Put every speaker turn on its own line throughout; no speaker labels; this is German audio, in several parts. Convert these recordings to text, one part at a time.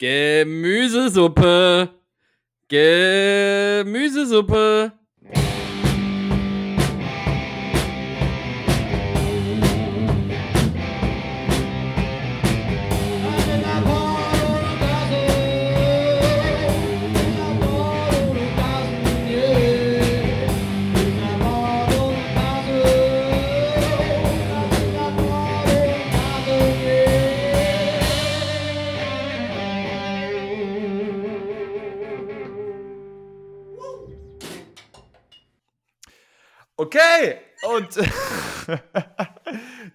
Gemüsesuppe. Gemüsesuppe.
Und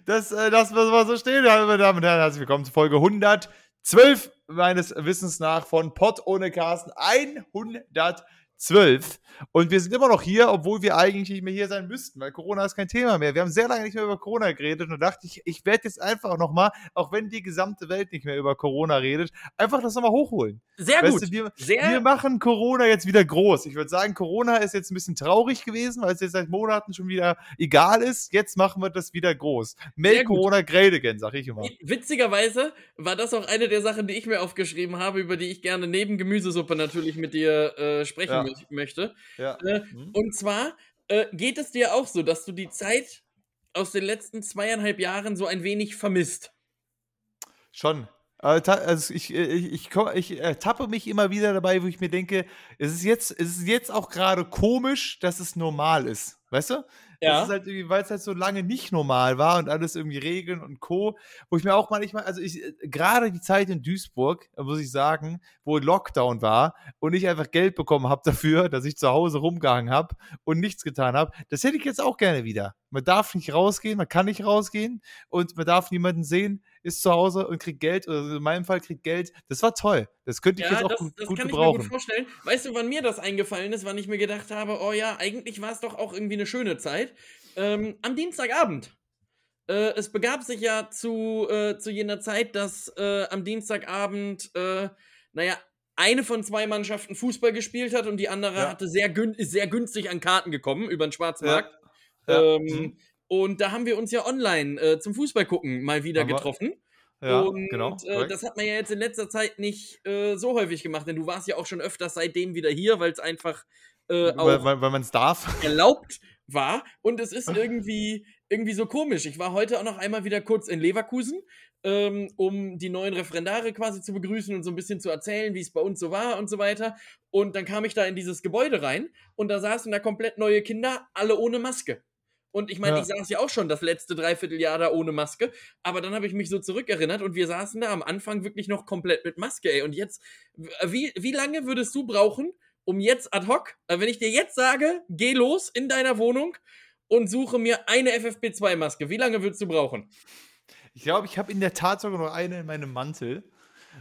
das, äh, das muss mal so stehen, meine Damen und Herren. Herzlich willkommen zu Folge 112 meines Wissens nach von Pott ohne Carsten. 112. Und wir sind immer noch hier, obwohl wir eigentlich nicht mehr hier sein müssten, weil Corona ist kein Thema mehr. Wir haben sehr lange nicht mehr über Corona geredet und dachte ich, ich werde jetzt einfach nochmal, auch wenn die gesamte Welt nicht mehr über Corona redet, einfach das nochmal hochholen.
Sehr
Weißt
gut.
Du, wir,
Sehr
wir machen Corona jetzt wieder groß. Ich würde sagen, Corona ist jetzt ein bisschen traurig gewesen, weil es jetzt seit Monaten schon wieder egal ist. Jetzt machen wir das wieder groß. Make. Corona great again, sag ich immer.
Witzigerweise war das auch eine der Sachen, die ich mir aufgeschrieben habe, über die ich gerne neben Gemüsesuppe natürlich mit dir äh, sprechen
Ja.
Mö- möchte.
Ja.
Äh,
Hm?
Und zwar äh, geht es dir auch so, dass du die Zeit aus den letzten zweieinhalb Jahren so ein wenig vermisst.
Schon. Ta- Also ich, äh, ich, ich, ich äh, tappe mich immer wieder dabei, wo ich mir denke, es ist jetzt, es ist jetzt auch gerade komisch, dass es normal ist. Weißt du? Das ist halt irgendwie, weil es halt so lange nicht normal war und alles irgendwie Regeln und Co. Wo ich mir auch manchmal, also ich, äh, gerade die Zeit in Duisburg, äh, muss ich sagen, wo Lockdown war und ich einfach Geld bekommen habe dafür, dass ich zu Hause rumgehangen habe und nichts getan habe, das hätte ich jetzt auch gerne wieder. Man darf nicht rausgehen, man kann nicht rausgehen und man darf niemanden sehen, ist zu Hause und kriegt Geld, oder in meinem Fall kriegt Geld. Das war toll. Das könnte ich
Ja,
jetzt auch
das,
gut,
das
gut
kann ich mir gut vorstellen. Weißt du, wann mir das eingefallen ist, wann ich mir gedacht habe, oh ja, eigentlich war es doch auch irgendwie eine schöne Zeit? Ähm, am Dienstagabend. Äh, es begab sich ja zu, äh, zu jener Zeit, dass äh, am Dienstagabend, äh, naja, eine von zwei Mannschaften Fußball gespielt hat und die andere
Ja.
hatte sehr, gün ist sehr günstig an Karten gekommen über den Schwarzmarkt.
Ja.
Ähm,
Mhm.
Und da haben wir uns ja online äh, zum Fußball gucken mal wieder
Haben wir-
getroffen.
Ja,
und
genau.
äh, das hat man ja jetzt in letzter Zeit nicht äh, so häufig gemacht, denn du warst ja auch schon öfters seitdem wieder hier, weil es einfach äh, auch
weil weil, weil man es darf.
erlaubt war. Und es ist irgendwie, irgendwie so komisch. Ich war heute auch noch einmal wieder kurz in Leverkusen, ähm, um die neuen Referendare quasi zu begrüßen und so ein bisschen zu erzählen, wie es bei uns so war und so weiter. Und dann kam ich da in dieses Gebäude rein und da saßen da komplett neue Kinder, alle ohne Maske. Und ich meine,
Ja.
ich saß ja auch schon das letzte Dreivierteljahr da ohne Maske, aber dann habe ich mich so zurückerinnert und wir saßen da am Anfang wirklich noch komplett mit Maske, ey. Und jetzt, w- wie, wie lange würdest du brauchen, um jetzt ad hoc, äh, wenn ich dir jetzt sage, geh los in deiner Wohnung und suche mir eine FFP2-Maske, wie lange würdest du brauchen?
Ich glaube, ich habe in der Tat sogar noch eine in meinem Mantel.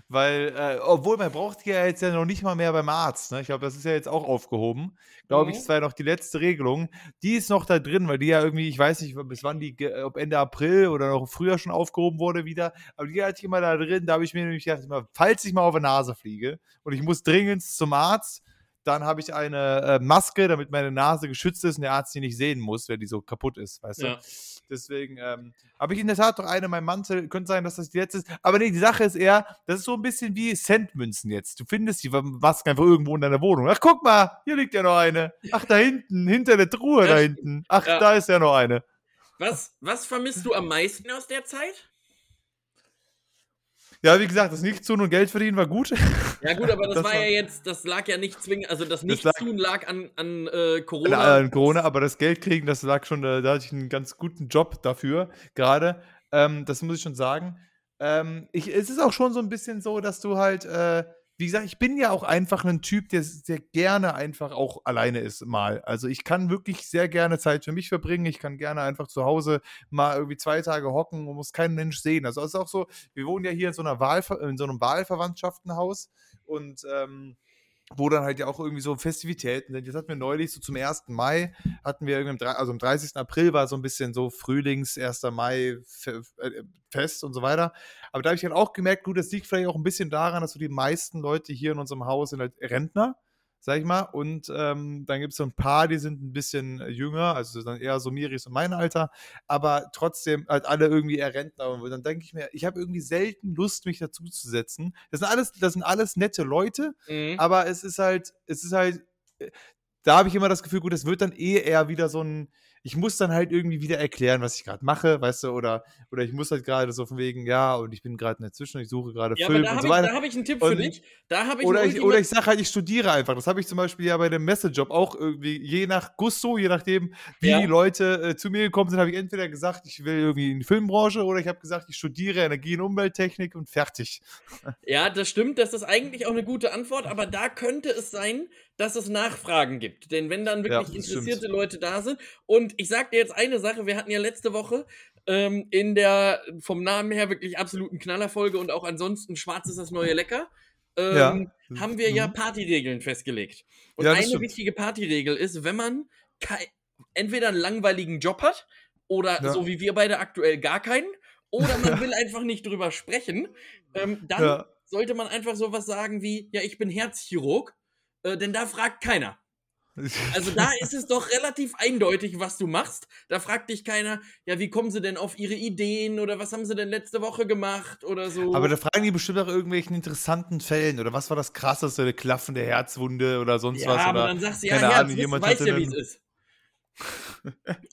Weil, äh, obwohl man braucht die ja jetzt ja noch nicht mal mehr beim Arzt. Ne? Ich glaube, das ist ja jetzt auch aufgehoben. Glaube ich,
Mhm.
das war ja noch die letzte Regelung. Die ist noch da drin, weil die ja irgendwie, ich weiß nicht, bis wann die, ge- ob Ende April oder noch früher schon aufgehoben wurde wieder. Aber die hatte ich immer da drin. Da habe ich mir nämlich gedacht, falls ich mal auf die Nase fliege und ich muss dringend zum Arzt, dann habe ich eine äh, Maske, damit meine Nase geschützt ist und der Arzt die nicht sehen muss, wenn die so kaputt ist, weißt du?
Ja.
Deswegen ähm, habe ich in der Tat doch eine in meinem Mantel. Könnte sein, dass das die letzte ist. Aber nee, die Sache ist eher, das ist so ein bisschen wie Centmünzen jetzt. Du findest die Masken einfach irgendwo in deiner Wohnung. Ach, guck mal, hier liegt ja noch eine. Ach, da hinten, hinter der Truhe da hinten. Ach,
Ja.
da ist ja noch eine.
Was, was vermisst du am meisten aus der Zeit?
Ja, wie gesagt, das Nichtstun und Geld verdienen war gut.
Ja gut, aber das,
Das
war
war-
ja jetzt, das lag ja nicht zwingend, also das
Das lag-
Nichtstun lag an, an äh,
An,
Corona.
an Corona, aber das Geld kriegen, das lag schon, äh, da hatte ich einen ganz guten Job dafür, gerade. Ähm, das muss ich schon sagen. Ähm, ich, es ist auch schon so ein bisschen so, dass du halt, äh, wie gesagt, ich bin ja auch einfach ein Typ, der sehr gerne einfach auch alleine ist mal. Also ich kann wirklich sehr gerne Zeit für mich verbringen. Ich kann gerne einfach zu Hause mal irgendwie zwei Tage hocken und muss keinen Mensch sehen. Also es ist auch so, wir wohnen ja hier in so einer Wahlver in so einem Wahlverwandtschaftenhaus und ähm, wo dann halt ja auch irgendwie so Festivitäten sind. Jetzt hatten wir neulich so zum 1. Mai, hatten wir irgendwie, also am 30. April war so ein bisschen so Frühlings, 1. Mai äh, Fest und so weiter. Aber da habe ich halt auch gemerkt, gut, das liegt vielleicht auch ein bisschen daran, dass so die meisten Leute hier in unserem Haus sind halt Rentner. Sag ich mal. Und ähm, dann gibt es so ein paar, die sind ein bisschen äh, jünger, also dann eher so Miris und mein Alter, aber trotzdem halt alle irgendwie eher Rentner. Und dann denke ich mir, ich habe irgendwie selten Lust, mich dazu zu setzen. Das sind alles, das sind alles nette Leute,
Mhm.
aber es ist halt, es ist halt, äh, da habe ich immer das Gefühl, gut, es wird dann eh eher wieder so ein, ich muss dann halt irgendwie wieder erklären, was ich gerade mache, weißt du, oder, oder ich muss halt gerade so von wegen, ja, und ich bin gerade in der Zwischen, ich suche gerade
Ja,
Film
da
und
habe
so
ich,
weiter.
da hab ich einen Tipp für
Und-
dich. Da habe ich
Oder ich, oder ich sage halt, ich studiere einfach. Das habe ich zum Beispiel ja bei dem Messejob auch irgendwie, je nach Gusto, je nachdem, wie
Ja.
die Leute äh, zu mir gekommen sind, habe ich entweder gesagt, ich will irgendwie in die Filmbranche oder ich habe gesagt, ich studiere Energie- und Umwelttechnik und fertig.
Ja, das stimmt. Das ist eigentlich auch eine gute Antwort, aber da könnte es sein, dass es Nachfragen gibt. Denn wenn dann
Ja,
wirklich
das
interessierte
stimmt.
Leute da sind, und ich sag dir jetzt eine Sache, wir hatten ja letzte Woche ähm, in der vom Namen her wirklich absoluten Knallerfolge und auch ansonsten Schwarz ist das neue Lecker. Ähm, haben wir ja
Mhm.
Partyregeln festgelegt. Und
Ja,
eine
stimmt.
wichtige Partyregel ist, wenn man entweder einen langweiligen Job hat oder
Ja.
so wie wir beide aktuell gar keinen oder man will einfach nicht drüber sprechen, ähm, dann
Ja.
sollte man einfach sowas sagen wie, ja, ich bin Herzchirurg, äh, denn da fragt keiner. Also da ist es doch relativ eindeutig, was du machst. Da fragt dich keiner, ja, wie kommen sie denn auf ihre Ideen oder was haben sie denn letzte Woche gemacht oder so.
Aber da fragen die bestimmt nach irgendwelchen interessanten Fällen oder was war das krasseste, eine klaffende Herzwunde oder sonst
ja,
was.
aber
Oder,
dann sagst du, ja,
keine
Herz,
Ahnung, jemand
weißt
hatte
ja, wie es ist.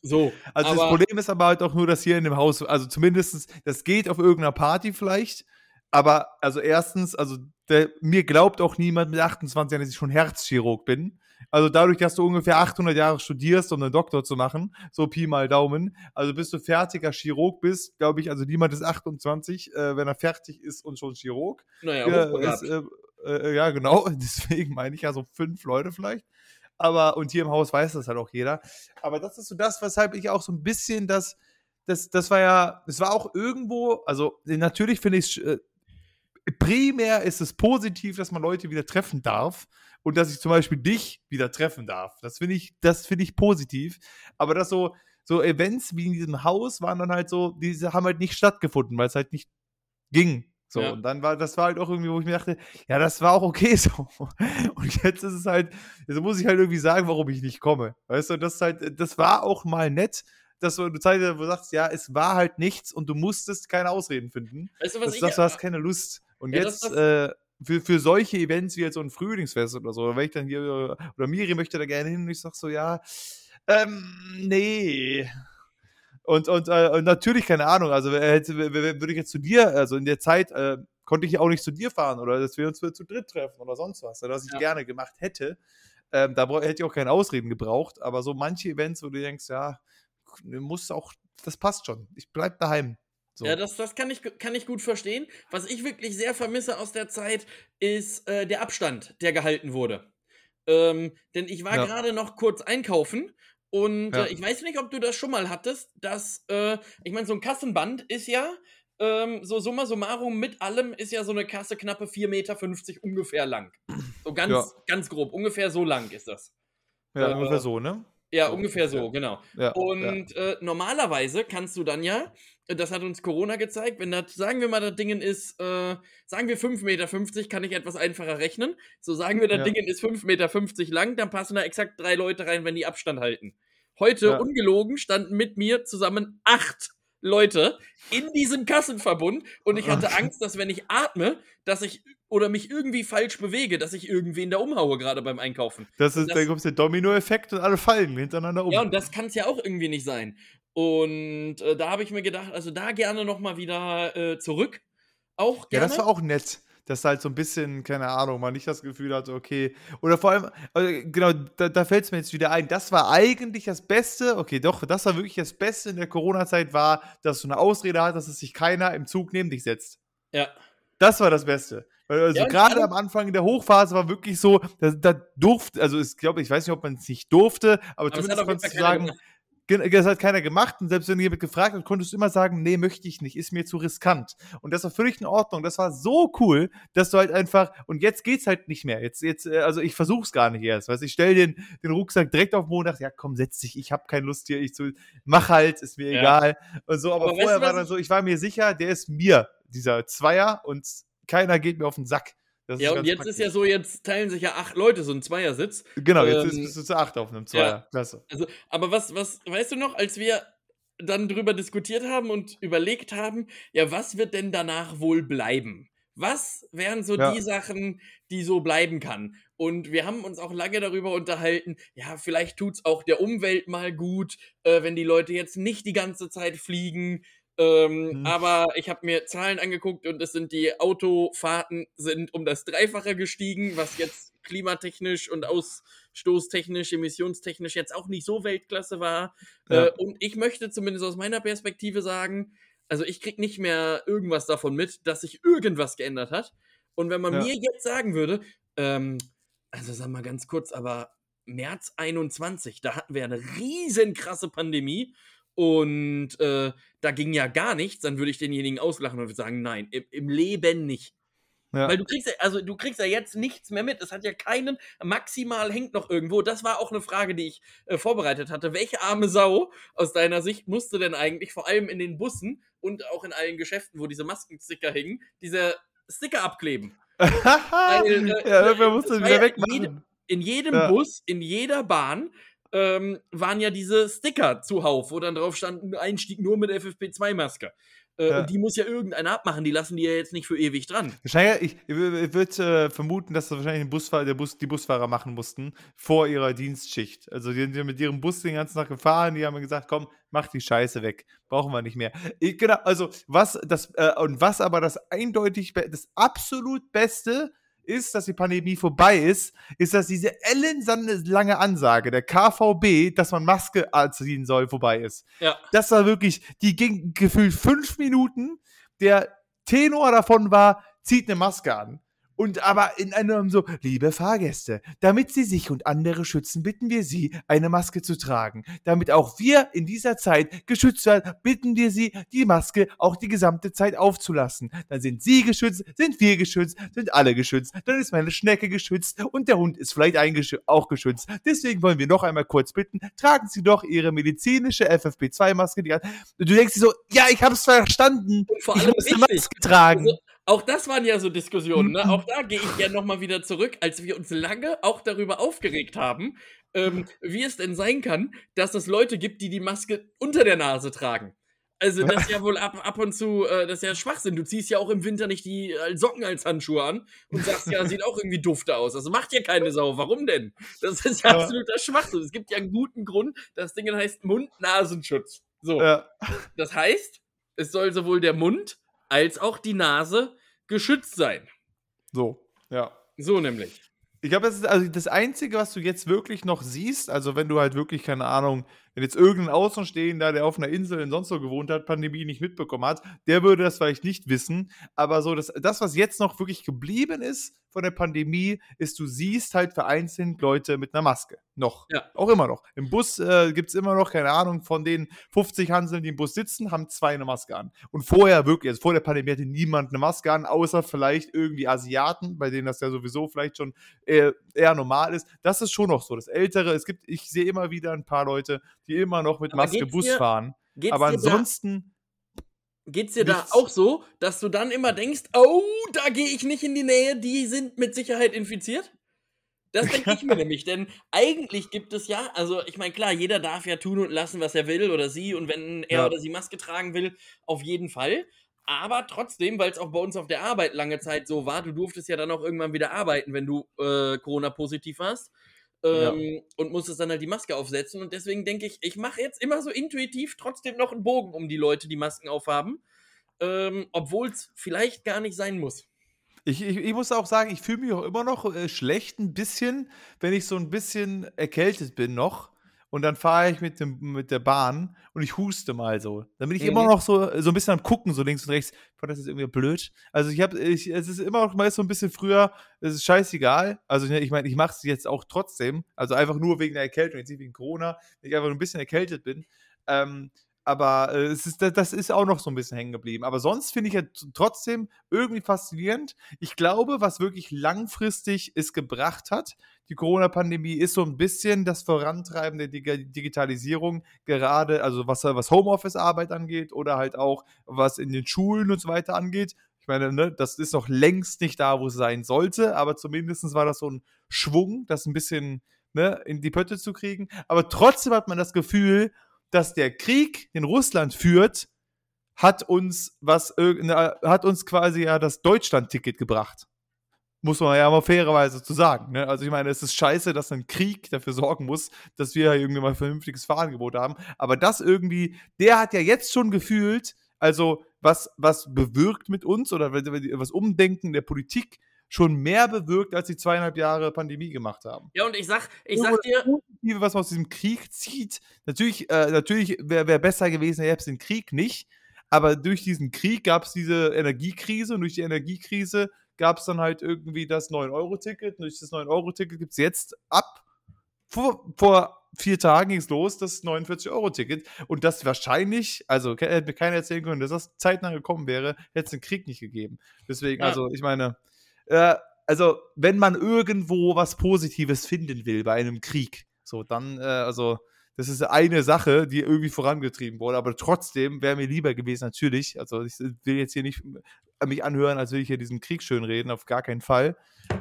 So,
Also das
aber-
Problem ist aber halt auch nur, dass hier in dem Haus, also zumindestens, das geht auf irgendeiner Party vielleicht, aber also erstens, also der, mir glaubt auch niemand mit 28 Jahren, dass ich schon Herzchirurg bin. Also dadurch, dass du ungefähr 800 Jahre studierst, um einen Doktor zu machen, so Pi mal Daumen, also bis du fertiger Chirurg bist, glaube ich, also niemand ist 28, äh, wenn er fertig ist und schon Chirurg.
naja,
Ja,
hochbegabt.
ist, äh, äh, ja, genau. Deswegen meine ich ja so fünf Leute vielleicht. Aber, und hier im Haus weiß das halt auch jeder. Aber das ist so das, weshalb ich auch so ein bisschen das, das, das war ja, es war auch irgendwo, also natürlich finde ich es, äh, primär ist es positiv, dass man Leute wieder treffen darf und dass ich zum Beispiel dich wieder treffen darf. Das finde ich, das finde ich positiv. Aber das so, so Events wie in diesem Haus waren dann halt so, diese haben halt nicht stattgefunden, weil es halt nicht ging. So,
Ja.
und dann war, das war halt auch irgendwie, wo ich mir dachte, ja, das war auch okay so. Und jetzt ist es halt, jetzt muss ich halt irgendwie sagen, warum ich nicht komme. Weißt du, das ist halt, das war auch mal nett, dass du eine Zeit, wo du sagst, ja, es war halt nichts und du musstest keine Ausreden finden.
weißt du, was
Das,
ich,
das, du hast keine Lust. Und
Ja, das-
jetzt, äh, für, für solche Events wie jetzt so ein Frühlingsfest oder so, wenn ich dann hier, oder Miri möchte da gerne hin und ich sag so, ja, ähm, nee. Und, und, äh, und natürlich, keine Ahnung, also hätte- wer- würde ich jetzt zu dir, also in der Zeit äh, konnte ich ja auch nicht zu dir fahren oder dass wir uns zu dritt treffen oder sonst was, oder was ich
Ja.
gerne gemacht hätte. Ähm, da hätte ich auch keine Ausreden gebraucht, aber so manche Events, wo du denkst, ja, muss auch, das passt schon. Ich bleib daheim. So.
Ja, das, das kann, ich, kann ich gut verstehen. Was ich wirklich sehr vermisse aus der Zeit, ist äh, der Abstand, der gehalten wurde. Ähm, denn ich war
Ja.
gerade noch kurz einkaufen und
Ja.
äh, ich weiß nicht, ob du das schon mal hattest, dass, äh, ich meine, so ein Kassenband ist ja, ähm, so summa summarum mit allem ist ja so eine Kasse knappe 4,50 Meter ungefähr lang. So ganz,
Ja.
ganz grob, ungefähr so lang ist das.
ja,
äh,
ungefähr so, ne?
Ja,
So,
ungefähr so,
ja.
genau.
Ja, ja.
Und äh, normalerweise kannst du dann ja, das hat uns Corona gezeigt, wenn das, sagen wir mal, das Ding ist, äh, sagen wir 5,50 Meter, kann ich etwas einfacher rechnen. So sagen wir, das
Ja.
Ding ist 5,50 Meter lang, dann passen da exakt drei Leute rein, wenn die Abstand halten. Heute,
Ja.
ungelogen, standen mit mir zusammen acht Leute in diesem Kassenverbund und ich hatte Angst, dass wenn ich atme, dass ich oder mich irgendwie falsch bewege, dass ich irgendwen da umhaue, gerade beim Einkaufen.
Das ist,
Das-
da kommt der Domino-Effekt und alle fallen hintereinander um.
Ja, und das kann es ja auch irgendwie nicht sein. Und äh, da habe ich mir gedacht, also da gerne noch mal wieder äh, zurück. Auch
Ja,
gerne.
das war auch nett, dass halt so ein bisschen, keine Ahnung, man nicht das Gefühl hatte, okay. Oder vor allem, äh, genau, da, da fällt es mir jetzt wieder ein, das war eigentlich das Beste, okay, doch, das war wirklich das Beste in der Corona-Zeit, war, dass du eine Ausrede hattest, dass sich keiner im Zug neben dich setzt.
ja.
Das war das Beste. Also
Ja,
gerade am Anfang in der Hochphase war wirklich so, da, da durfte, also ich glaube, ich weiß nicht, ob man es nicht durfte, aber,
Aber es hat
zumindest konntest du sagen,
gemacht.
Das hat keiner gemacht und selbst wenn jemand gefragt hat, konntest du immer sagen, nee, möchte ich nicht, ist mir zu riskant. Und das war völlig in Ordnung. Das war so cool, dass du halt einfach, und jetzt geht's halt nicht mehr. Jetzt, jetzt, äh, also ich versuch's gar nicht erst. Weißt, ich stell den, den Rucksack direkt auf den dachte, ja komm, setz dich, ich habe keine Lust hier, ich zu, mach halt, ist mir
Ja.
egal. Und so, aber,
Aber weißt
vorher
du,
war dann so, ich war mir sicher, der ist mir, dieser Zweier, und keiner geht mir auf den Sack.
Ja,
ist
und jetzt
praktisch.
ist ja so, jetzt teilen sich ja acht Leute so ein Zweiersitz.
Genau, jetzt ist,
ähm,
bist du zu acht auf einem Zweier. Klasse.
Also, aber was, was, weißt du noch, als wir dann drüber diskutiert haben und überlegt haben, ja, was wird denn danach wohl bleiben? Was wären so
Ja.
die Sachen, die so bleiben kann? Und wir haben uns auch lange darüber unterhalten, ja, vielleicht tut's auch der Umwelt mal gut, äh, wenn die Leute jetzt nicht die ganze Zeit fliegen. Ähm,
Mhm.
Aber ich habe mir Zahlen angeguckt und es sind die Autofahrten sind um das Dreifache gestiegen, was jetzt klimatechnisch und ausstoßtechnisch, emissionstechnisch jetzt auch nicht so Weltklasse war.
Ja.
Äh, und ich möchte zumindest aus meiner Perspektive sagen, also ich krieg nicht mehr irgendwas davon mit, dass sich irgendwas geändert hat. Und wenn man
Ja.
mir jetzt sagen würde, ähm, also sag mal ganz kurz, aber März 21, da hatten wir eine riesen krasse Pandemie und äh, da ging ja gar nichts, dann würde ich denjenigen auslachen und würde sagen, nein, im, im Leben nicht.
Ja.
Weil du kriegst ja, also du kriegst ja jetzt nichts mehr mit. Es hat ja keinen, maximal hängt noch irgendwo. Das war auch eine Frage, die ich äh, vorbereitet hatte. Welche arme Sau aus deiner Sicht musste denn eigentlich, vor allem in den Bussen und auch in allen Geschäften, wo diese Maskensticker hingen, diese Sticker abkleben? Weil, äh,
ja, irgendwer muss
das
das
war
wieder
ja
wegmachen.
jede- In jedem
Ja.
Bus, in jeder Bahn ähm, waren ja diese Sticker zuhauf, wo dann drauf stand, Einstieg nur mit FFP2-Maske. Äh,
Ja.
Und die muss ja irgendeiner abmachen, die lassen die ja jetzt nicht für ewig dran.
Wahrscheinlich, ich, ich würde äh, vermuten, dass das wahrscheinlich den Busfahrer, der Bus, die Busfahrer machen mussten vor ihrer Dienstschicht. Also die sind ja mit ihrem Bus den ganzen Tag gefahren, die haben gesagt, komm, mach die Scheiße weg, brauchen wir nicht mehr. Ich, genau, also was das äh, und was aber das eindeutig das absolut Beste ist, dass die Pandemie vorbei ist, ist, dass diese ellenlange Ansage der KVB, dass man Maske anziehen soll, vorbei ist.
Ja.
Das war wirklich, die ging gefühlt fünf Minuten. Der Tenor davon war, zieht eine Maske an. Und aber in einem so, liebe Fahrgäste, damit Sie sich und andere schützen, bitten wir Sie, eine Maske zu tragen. Damit auch wir in dieser Zeit geschützt werden, bitten wir Sie, die Maske auch die gesamte Zeit aufzulassen. Dann sind Sie geschützt, sind wir geschützt, sind alle geschützt. Dann ist meine Schnecke geschützt und der Hund ist vielleicht auch geschützt. Deswegen wollen wir noch einmal kurz bitten, tragen Sie doch Ihre medizinische FFP2-Maske. die- Und du denkst dir so, ja, ich hab's verstanden.
Und vor
ich
allem
muss eine Maske tragen.
Also, auch das waren ja so Diskussionen. Ne?
Mhm.
Auch da gehe ich gerne nochmal wieder zurück, als wir uns lange auch darüber aufgeregt haben, ähm, wie es denn sein kann, dass es Leute gibt, die die Maske unter der Nase tragen. Also das ist ja wohl ab, ab und zu, äh, das ist ja Schwachsinn. Du ziehst ja auch im Winter nicht die äh, Socken als Handschuhe an und sagst ja, sieht auch irgendwie dufte aus. Also macht ja keine Sau. Warum denn? Das ist ja
Ja.
absoluter Schwachsinn. Es gibt ja einen guten Grund. Das Ding heißt Mund-Nasenschutz. So.
Ja.
Das heißt, es soll sowohl der Mund als auch die Nase geschützt sein.
So, ja.
So nämlich.
Ich glaube, das ist also das Einzige, was du jetzt wirklich noch siehst, also wenn du halt wirklich, keine Ahnung, wenn jetzt irgendein Außenstehender, der auf einer Insel in sonst wo gewohnt hat, Pandemie nicht mitbekommen hat, der würde das vielleicht nicht wissen. Aber so, das, das, was jetzt noch wirklich geblieben ist von der Pandemie, ist, du siehst halt vereinzelt Leute mit einer Maske. Noch.
Ja.
Auch immer noch. Im Bus äh, gibt es immer noch, keine Ahnung, von den 50 Hanseln, die im Bus sitzen, haben zwei eine Maske an. Und vorher wirklich, also vor der Pandemie hatte niemand eine Maske an, außer vielleicht irgendwie Asiaten, bei denen das ja sowieso vielleicht schon eher, eher normal ist. Das ist schon noch so. Das Ältere, es gibt, ich sehe immer wieder ein paar Leute, die immer noch mit
Aber
Maske Bus fahren.
Geht's
Aber ansonsten,
geht's dir da
nichts.
auch so, dass du dann immer denkst, oh, da gehe ich nicht in die Nähe, die sind mit Sicherheit infiziert? Das denke ich mir nämlich, denn eigentlich gibt es ja, also ich meine, klar, jeder darf ja tun und lassen, was er will oder sie und wenn er
Ja.
oder sie Maske tragen will, auf jeden Fall. Aber trotzdem, weil es auch bei uns auf der Arbeit lange Zeit so war, du durftest ja dann auch irgendwann wieder arbeiten, wenn du äh, Corona-positiv warst. Ähm, Und musstest dann halt die Maske aufsetzen. Und deswegen denke ich, ich mache jetzt immer so intuitiv trotzdem noch einen Bogen um die Leute, die Masken aufhaben. Ähm, Obwohl es vielleicht gar nicht sein muss.
ich, ich, ich muss auch sagen, ich fühle mich auch immer noch äh, schlecht ein bisschen, wenn ich so ein bisschen erkältet bin noch. Und dann fahre ich mit, dem, mit der Bahn und ich huste mal so. Dann bin ich
Mhm.
immer noch so, so ein bisschen am Gucken, so links und rechts. Boah, das ist irgendwie blöd. Also ich habe, ich, es ist immer noch mal so ein bisschen früher, es ist scheißegal. Also ich meine, ich mache es jetzt auch trotzdem. Also einfach nur wegen der Erkältung, jetzt nicht wegen Corona, wenn ich einfach nur ein bisschen erkältet bin. Ähm, aber äh, es ist, das- ist auch noch so ein bisschen hängen geblieben. Aber sonst finde ich ja trotzdem irgendwie faszinierend. Ich glaube, was wirklich langfristig es gebracht hat, die Corona-Pandemie, ist so ein bisschen das Vorantreiben der Dig Digitalisierung, gerade, also was, was Homeoffice-Arbeit angeht oder halt auch was in den Schulen und so weiter angeht. Ich meine, ne, das ist noch längst nicht da, wo es sein sollte, aber zumindest war das so ein Schwung, das ein bisschen ne, in die Pötte zu kriegen. Aber trotzdem hat man das Gefühl, dass der Krieg, den Russland führt, hat uns was hat uns quasi ja das Deutschland-Ticket gebracht. Muss man ja mal fairerweise zu sagen. Ne? Also ich meine, es ist scheiße, dass ein Krieg dafür sorgen muss, dass wir irgendwie mal ein vernünftiges Fahrangebot haben. Aber das irgendwie, der hat ja jetzt schon gefühlt, also was, was bewirkt mit uns oder was Umdenken der Politik schon mehr bewirkt, als die zweieinhalb Jahre Pandemie gemacht haben.
Ja, und ich sag, ich sag dir.
Was man aus diesem Krieg zieht, natürlich, äh, natürlich wäre wär besser gewesen, er hätte den Krieg nicht, aber durch diesen Krieg gab es diese Energiekrise und durch die Energiekrise gab es dann halt irgendwie das 9-Euro-Ticket. Und durch das 9-Euro-Ticket gibt es jetzt ab vor, vor vier Tagen ging es los, das 49-Euro-Ticket. Und das wahrscheinlich, also hätte mir keiner erzählen können, dass das zeitnah gekommen wäre, hätte es den Krieg nicht gegeben. Deswegen, ja. also ich meine, äh, also wenn man irgendwo was Positives finden will bei einem Krieg, so dann, äh, also das ist eine Sache, die irgendwie vorangetrieben wurde, aber trotzdem wäre mir lieber gewesen, natürlich. Also ich will jetzt hier nicht mich anhören, als will ich hier diesen Krieg schön reden, auf gar keinen Fall.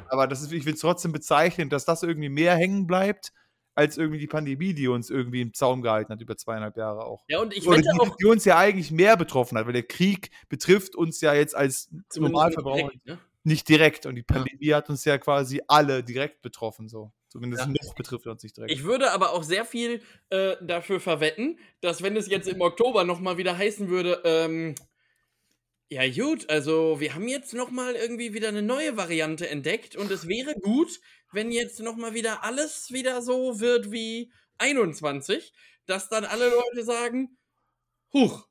Aber das ist, ich will es trotzdem bezeichnen, dass das irgendwie mehr hängen bleibt, als irgendwie die Pandemie, die uns irgendwie im Zaum gehalten hat, über zweieinhalb Jahre auch.
Ja, und ich
Oder die, auch, die uns ja eigentlich mehr betroffen hat, weil der Krieg betrifft uns ja jetzt als Normalverbraucher direkt, ne? Nicht direkt. Und die Pandemie ja. hat uns ja quasi alle direkt betroffen, so. Zumindest ja. noch betrifft uns nicht direkt.
Ich würde aber auch sehr viel äh, dafür verwetten, dass wenn es jetzt im Oktober nochmal wieder heißen würde, ähm, ja gut, also wir haben jetzt nochmal irgendwie wieder eine neue Variante entdeckt und es wäre gut, wenn jetzt nochmal wieder alles wieder so wird wie 21, dass dann alle Leute sagen, huch,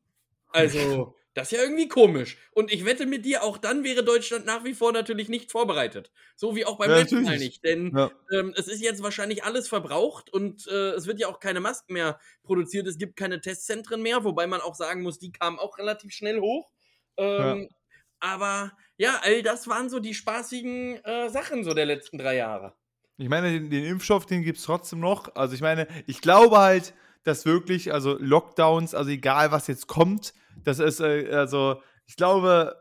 also das ist ja irgendwie komisch. Und ich wette mit dir, auch dann wäre Deutschland nach wie vor natürlich nicht vorbereitet. So wie auch beim ja, letzten Mal nicht. Denn ja. ähm, es ist jetzt wahrscheinlich alles verbraucht und äh, es wird ja auch keine Masken mehr produziert. Es gibt keine Testzentren mehr, wobei man auch sagen muss, die kamen auch relativ schnell hoch. Ähm, ja. Aber ja, all das waren so die spaßigen äh, Sachen so der letzten drei Jahre.
Ich meine, den, den Impfstoff, den gibt es trotzdem noch. Also ich meine, ich glaube halt, dass wirklich, also Lockdowns, also egal was jetzt kommt, das ist, äh, also, ich glaube,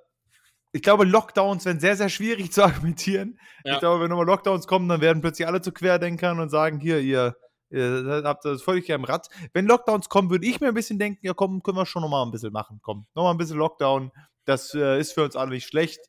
ich glaube, Lockdowns werden sehr, sehr schwierig zu argumentieren. Ja. Ich glaube, wenn nochmal Lockdowns kommen, dann werden plötzlich alle zu Querdenkern und sagen, hier, ihr, ihr habt das völlig im Rad. Wenn Lockdowns kommen, würde ich mir ein bisschen denken, ja komm, können wir schon nochmal ein bisschen machen. Komm, nochmal ein bisschen Lockdown. Das äh, ist für uns alle nicht schlecht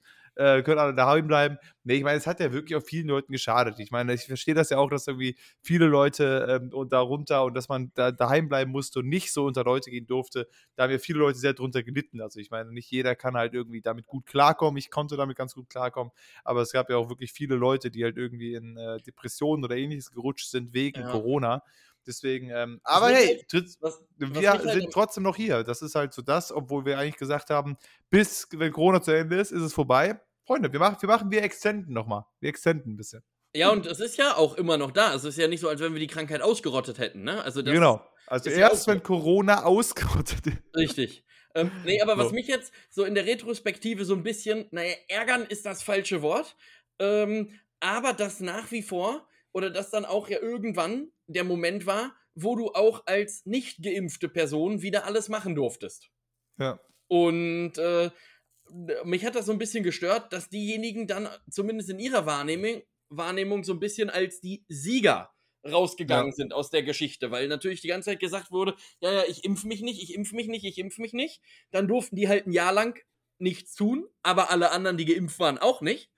äh, können alle daheim bleiben. Nee, ich meine, es hat ja wirklich auch vielen Leuten geschadet. Ich meine, ich verstehe das ja auch, dass irgendwie viele Leute ähm, und darunter und dass man da daheim bleiben musste und nicht so unter Leute gehen durfte. Da haben ja viele Leute sehr drunter gelitten. Also ich meine, nicht jeder kann halt irgendwie damit gut klarkommen. Ich konnte damit ganz gut klarkommen, aber es gab ja auch wirklich viele Leute, die halt irgendwie in äh, Depressionen oder ähnliches gerutscht sind wegen ja. Corona. Deswegen, ähm, aber hey, halt, tritt, was, wir was sind halt trotzdem noch hier. Das ist halt so das, obwohl wir eigentlich gesagt haben, bis wenn Corona zu Ende ist, ist es vorbei. Freunde, wir machen, wir machen, wir extenden nochmal. Wir extenden ein bisschen.
Ja, und es ist ja auch immer noch da. Es ist ja nicht so, als wenn wir die Krankheit ausgerottet hätten, ne? Also das
genau. Also erst, wenn Corona ausgerottet ist.
Richtig. Ähm, nee, aber so. was mich jetzt so in der Retrospektive so ein bisschen, naja, ärgern ist das falsche Wort. Ähm, aber das nach wie vor, oder das dann auch ja irgendwann der Moment war, wo du auch als nicht geimpfte Person wieder alles machen durftest.
Ja.
Und äh, mich hat das so ein bisschen gestört, dass diejenigen dann zumindest in ihrer Wahrnehmung, Wahrnehmung so ein bisschen als die Sieger rausgegangen ja. sind aus der Geschichte, weil natürlich die ganze Zeit gesagt wurde, ja, ja, ich impf mich nicht, ich impf mich nicht, ich impf mich nicht. Dann durften die halt ein Jahr lang nichts tun, aber alle anderen, die geimpft waren, auch nicht.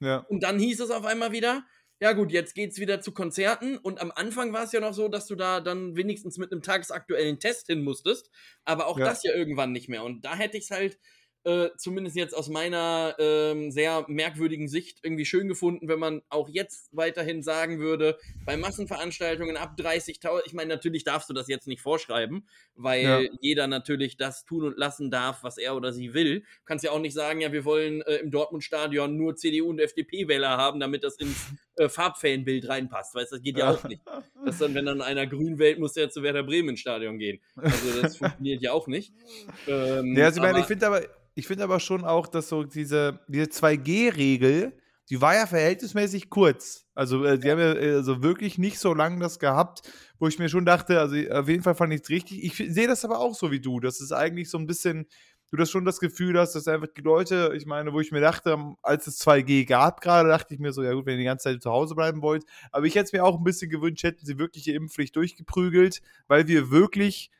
Ja.
Und dann hieß es auf einmal wieder, ja gut, jetzt geht's wieder zu Konzerten und am Anfang war es ja noch so, dass du da dann wenigstens mit einem tagesaktuellen Test hin musstest, aber auch ja. das ja irgendwann nicht mehr und da hätte ich es halt äh, zumindest jetzt aus meiner ähm, sehr merkwürdigen Sicht irgendwie schön gefunden, wenn man auch jetzt weiterhin sagen würde, bei Massenveranstaltungen ab 30.000, ich meine, natürlich darfst du das jetzt nicht vorschreiben, weil ja. jeder natürlich das tun und lassen darf, was er oder sie will. Du kannst ja auch nicht sagen, ja, wir wollen äh, im Dortmund-Stadion nur CDU und FDP-Wähler haben, damit das ins äh, Farbfanbild reinpasst, weißt du, das geht ja auch nicht. Das dann, wenn dann einer grün wählt, muss der zu Werder Bremen Stadion gehen. Also das funktioniert ja auch nicht.
Ähm, ja, also ich meine, ich finde aber ich finde aber schon auch, dass so diese, diese 2G-Regel, die war ja verhältnismäßig kurz. Also, äh, die haben ja also wirklich nicht so lange das gehabt, wo ich mir schon dachte, also auf jeden Fall fand ich es richtig. Ich sehe das aber auch so wie du. Das ist eigentlich so ein bisschen du das schon das Gefühl hast, dass einfach die Leute, ich meine, wo ich mir dachte, als es 2G gab gerade, dachte ich mir so, ja gut, wenn ihr die ganze Zeit zu Hause bleiben wollt. Aber ich hätte es mir auch ein bisschen gewünscht, hätten sie wirklich die Impfpflicht durchgeprügelt, weil wir wirklich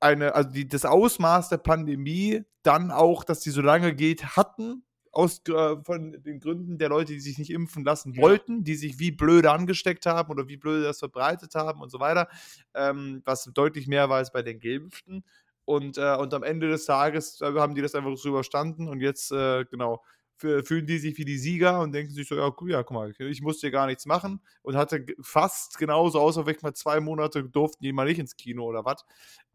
eine, also die, das Ausmaß der Pandemie dann auch, dass die so lange geht, hatten aus äh, von den Gründen der Leute, die sich nicht impfen lassen wollten, die sich wie blöde angesteckt haben oder wie blöde das verbreitet haben und so weiter, ähm, was deutlich mehr war als bei den Geimpften. Und, äh, und am Ende des Tages äh, haben die das einfach so überstanden und jetzt, äh, genau, fühlen die sich wie die Sieger und denken sich so, ja, ja, guck mal, ich musste hier gar nichts machen und hatte fast genauso, außer weg mal zwei Monate durften die mal nicht ins Kino oder was.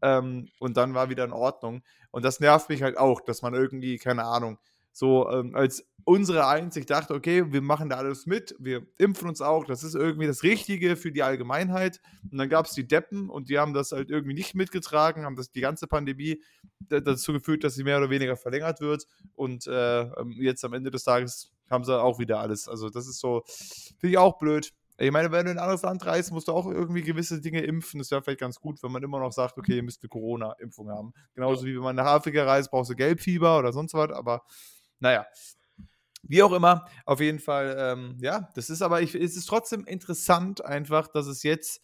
Ähm, und dann war wieder in Ordnung. Und das nervt mich halt auch, dass man irgendwie, keine Ahnung, so ähm, als unsere Einsicht dachte, okay, wir machen da alles mit, wir impfen uns auch, das ist irgendwie das Richtige für die Allgemeinheit. Und dann gab es die Deppen und die haben das halt irgendwie nicht mitgetragen, haben das die ganze Pandemie dazu geführt, dass sie mehr oder weniger verlängert wird. Und äh, ähm, jetzt am Ende des Tages haben sie auch wieder alles. Also das ist so, finde ich auch blöd. Ich meine, wenn du in ein anderes Land reist, musst du auch irgendwie gewisse Dinge impfen. Das wäre vielleicht ganz gut, wenn man immer noch sagt, okay, ihr müsst eine Corona-Impfung haben. Genauso wie wenn man nach Afrika reist, brauchst du Gelbfieber oder sonst was. Aber naja, wie auch immer, auf jeden Fall, ähm, ja, das ist aber, ich, es ist trotzdem interessant einfach, dass es jetzt,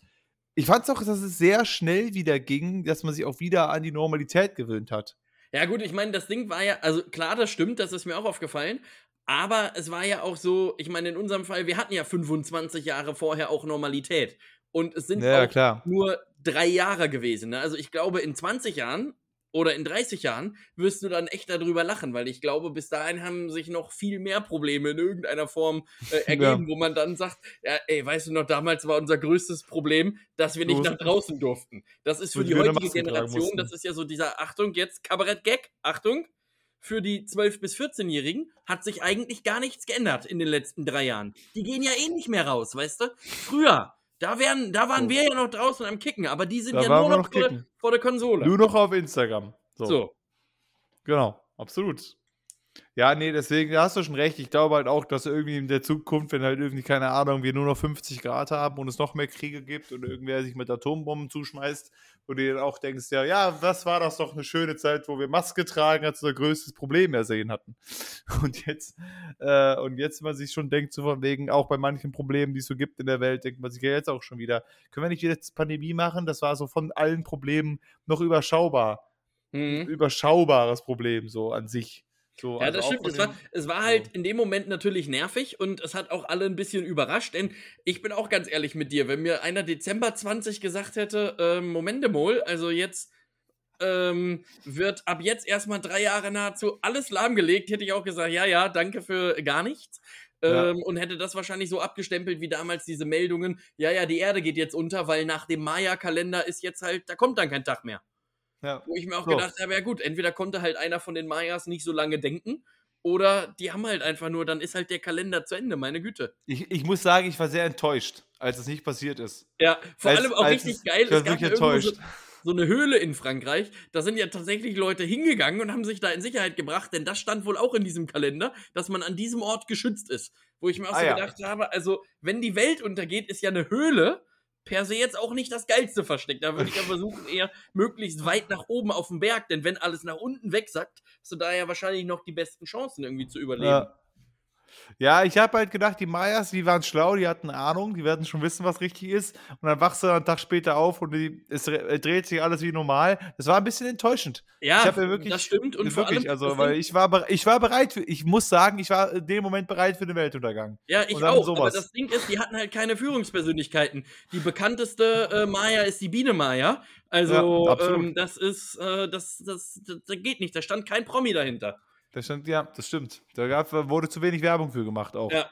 ich fand es auch, dass es sehr schnell wieder ging, dass man sich auch wieder an die Normalität gewöhnt hat.
Ja, gut, ich meine, das Ding war ja, also klar, das stimmt, das ist mir auch aufgefallen, aber es war ja auch so, ich meine, in unserem Fall, wir hatten ja 25 Jahre vorher auch Normalität. Und es sind ja, auch klar. nur drei Jahre gewesen. Ne? Also ich glaube, in 20 Jahren oder in 30 Jahren wirst du dann echt darüber lachen, weil ich glaube, bis dahin haben sich noch viel mehr Probleme in irgendeiner Form äh, ergeben, ja. wo man dann sagt, ja, ey, weißt du noch, damals war unser größtes Problem, dass wir nicht nach draußen durften. Das ist für die heutige Generation, das ist ja so dieser, Achtung, jetzt Kabarett-Gag, Achtung, für die 12- bis 14-Jährigen hat sich eigentlich gar nichts geändert in den letzten drei Jahren. Die gehen ja eh nicht mehr raus, weißt du? Früher, da, wären, da waren so. wir ja noch draußen am Kicken, aber die sind da ja nur noch, noch vor, der, vor, der, Konsole.
Nur noch auf Instagram. So. so. Genau, absolut. Ja, nee, deswegen da hast du schon recht. Ich glaube halt auch, dass irgendwie in der Zukunft, wenn halt irgendwie, keine Ahnung, wir nur noch 50 Grad haben und es noch mehr Kriege gibt und irgendwer sich mit Atombomben zuschmeißt, wo du dir auch denkst, ja, ja, was war das doch eine schöne Zeit, wo wir Maske tragen, als unser größtes Problem ersehen hatten. Und jetzt, äh, und jetzt man sich schon denkt, so von wegen, auch bei manchen Problemen, die es so gibt in der Welt, denkt man sich ja jetzt auch schon wieder, können wir nicht jetzt Pandemie machen? Das war so von allen Problemen noch überschaubar. Mhm. Überschaubares Problem so an sich. So,
ja, also das stimmt. Es war, es war halt in dem Moment natürlich nervig und es hat auch alle ein bisschen überrascht, denn ich bin auch ganz ehrlich mit dir, wenn mir einer Dezember 20 gesagt hätte, ähm, Momentemol, also jetzt ähm, wird ab jetzt erstmal drei Jahre nahezu alles lahmgelegt, hätte ich auch gesagt, ja, ja, danke für gar nichts. Ja. Ähm, und hätte das wahrscheinlich so abgestempelt wie damals diese Meldungen, ja, ja, die Erde geht jetzt unter, weil nach dem Maya-Kalender ist jetzt halt, da kommt dann kein Tag mehr. Ja. Wo ich mir auch so. gedacht habe, ja gut, entweder konnte halt einer von den Mayas nicht so lange denken oder die haben halt einfach nur, dann ist halt der Kalender zu Ende, meine Güte.
Ich, ich muss sagen, ich war sehr enttäuscht, als es nicht passiert ist.
Ja, vor als, allem auch richtig geil. Ich war gab enttäuscht. So, so eine Höhle in Frankreich. Da sind ja tatsächlich Leute hingegangen und haben sich da in Sicherheit gebracht, denn das stand wohl auch in diesem Kalender, dass man an diesem Ort geschützt ist. Wo ich mir auch ah, so ja. gedacht habe, also, wenn die Welt untergeht, ist ja eine Höhle per se jetzt auch nicht das geilste Versteck. Da würde ich ja versuchen, eher möglichst weit nach oben auf dem Berg, denn wenn alles nach unten wegsackt, hast du da ja wahrscheinlich noch die besten Chancen irgendwie zu überleben. Ja.
Ja, ich habe halt gedacht, die Mayas, die waren schlau, die hatten Ahnung, die werden schon wissen, was richtig ist. Und dann wachst du einen Tag später auf und die, es dreht sich alles wie normal. Das war ein bisschen enttäuschend.
Ja, ja wirklich, das stimmt. Und
wirklich, allem, also, weil ich war, ich war bereit, für, ich muss sagen, ich war in dem Moment bereit für den Weltuntergang.
Ja, ich auch. Sowas. Aber das Ding ist, die hatten halt keine Führungspersönlichkeiten. Die bekannteste äh, Maya ist die Biene Maya. Also, ja, ähm, das ist, äh, das, das, das, das geht nicht. Da stand kein Promi dahinter.
Das stand, ja, das stimmt. Da gab, wurde zu wenig Werbung für gemacht auch. Ja.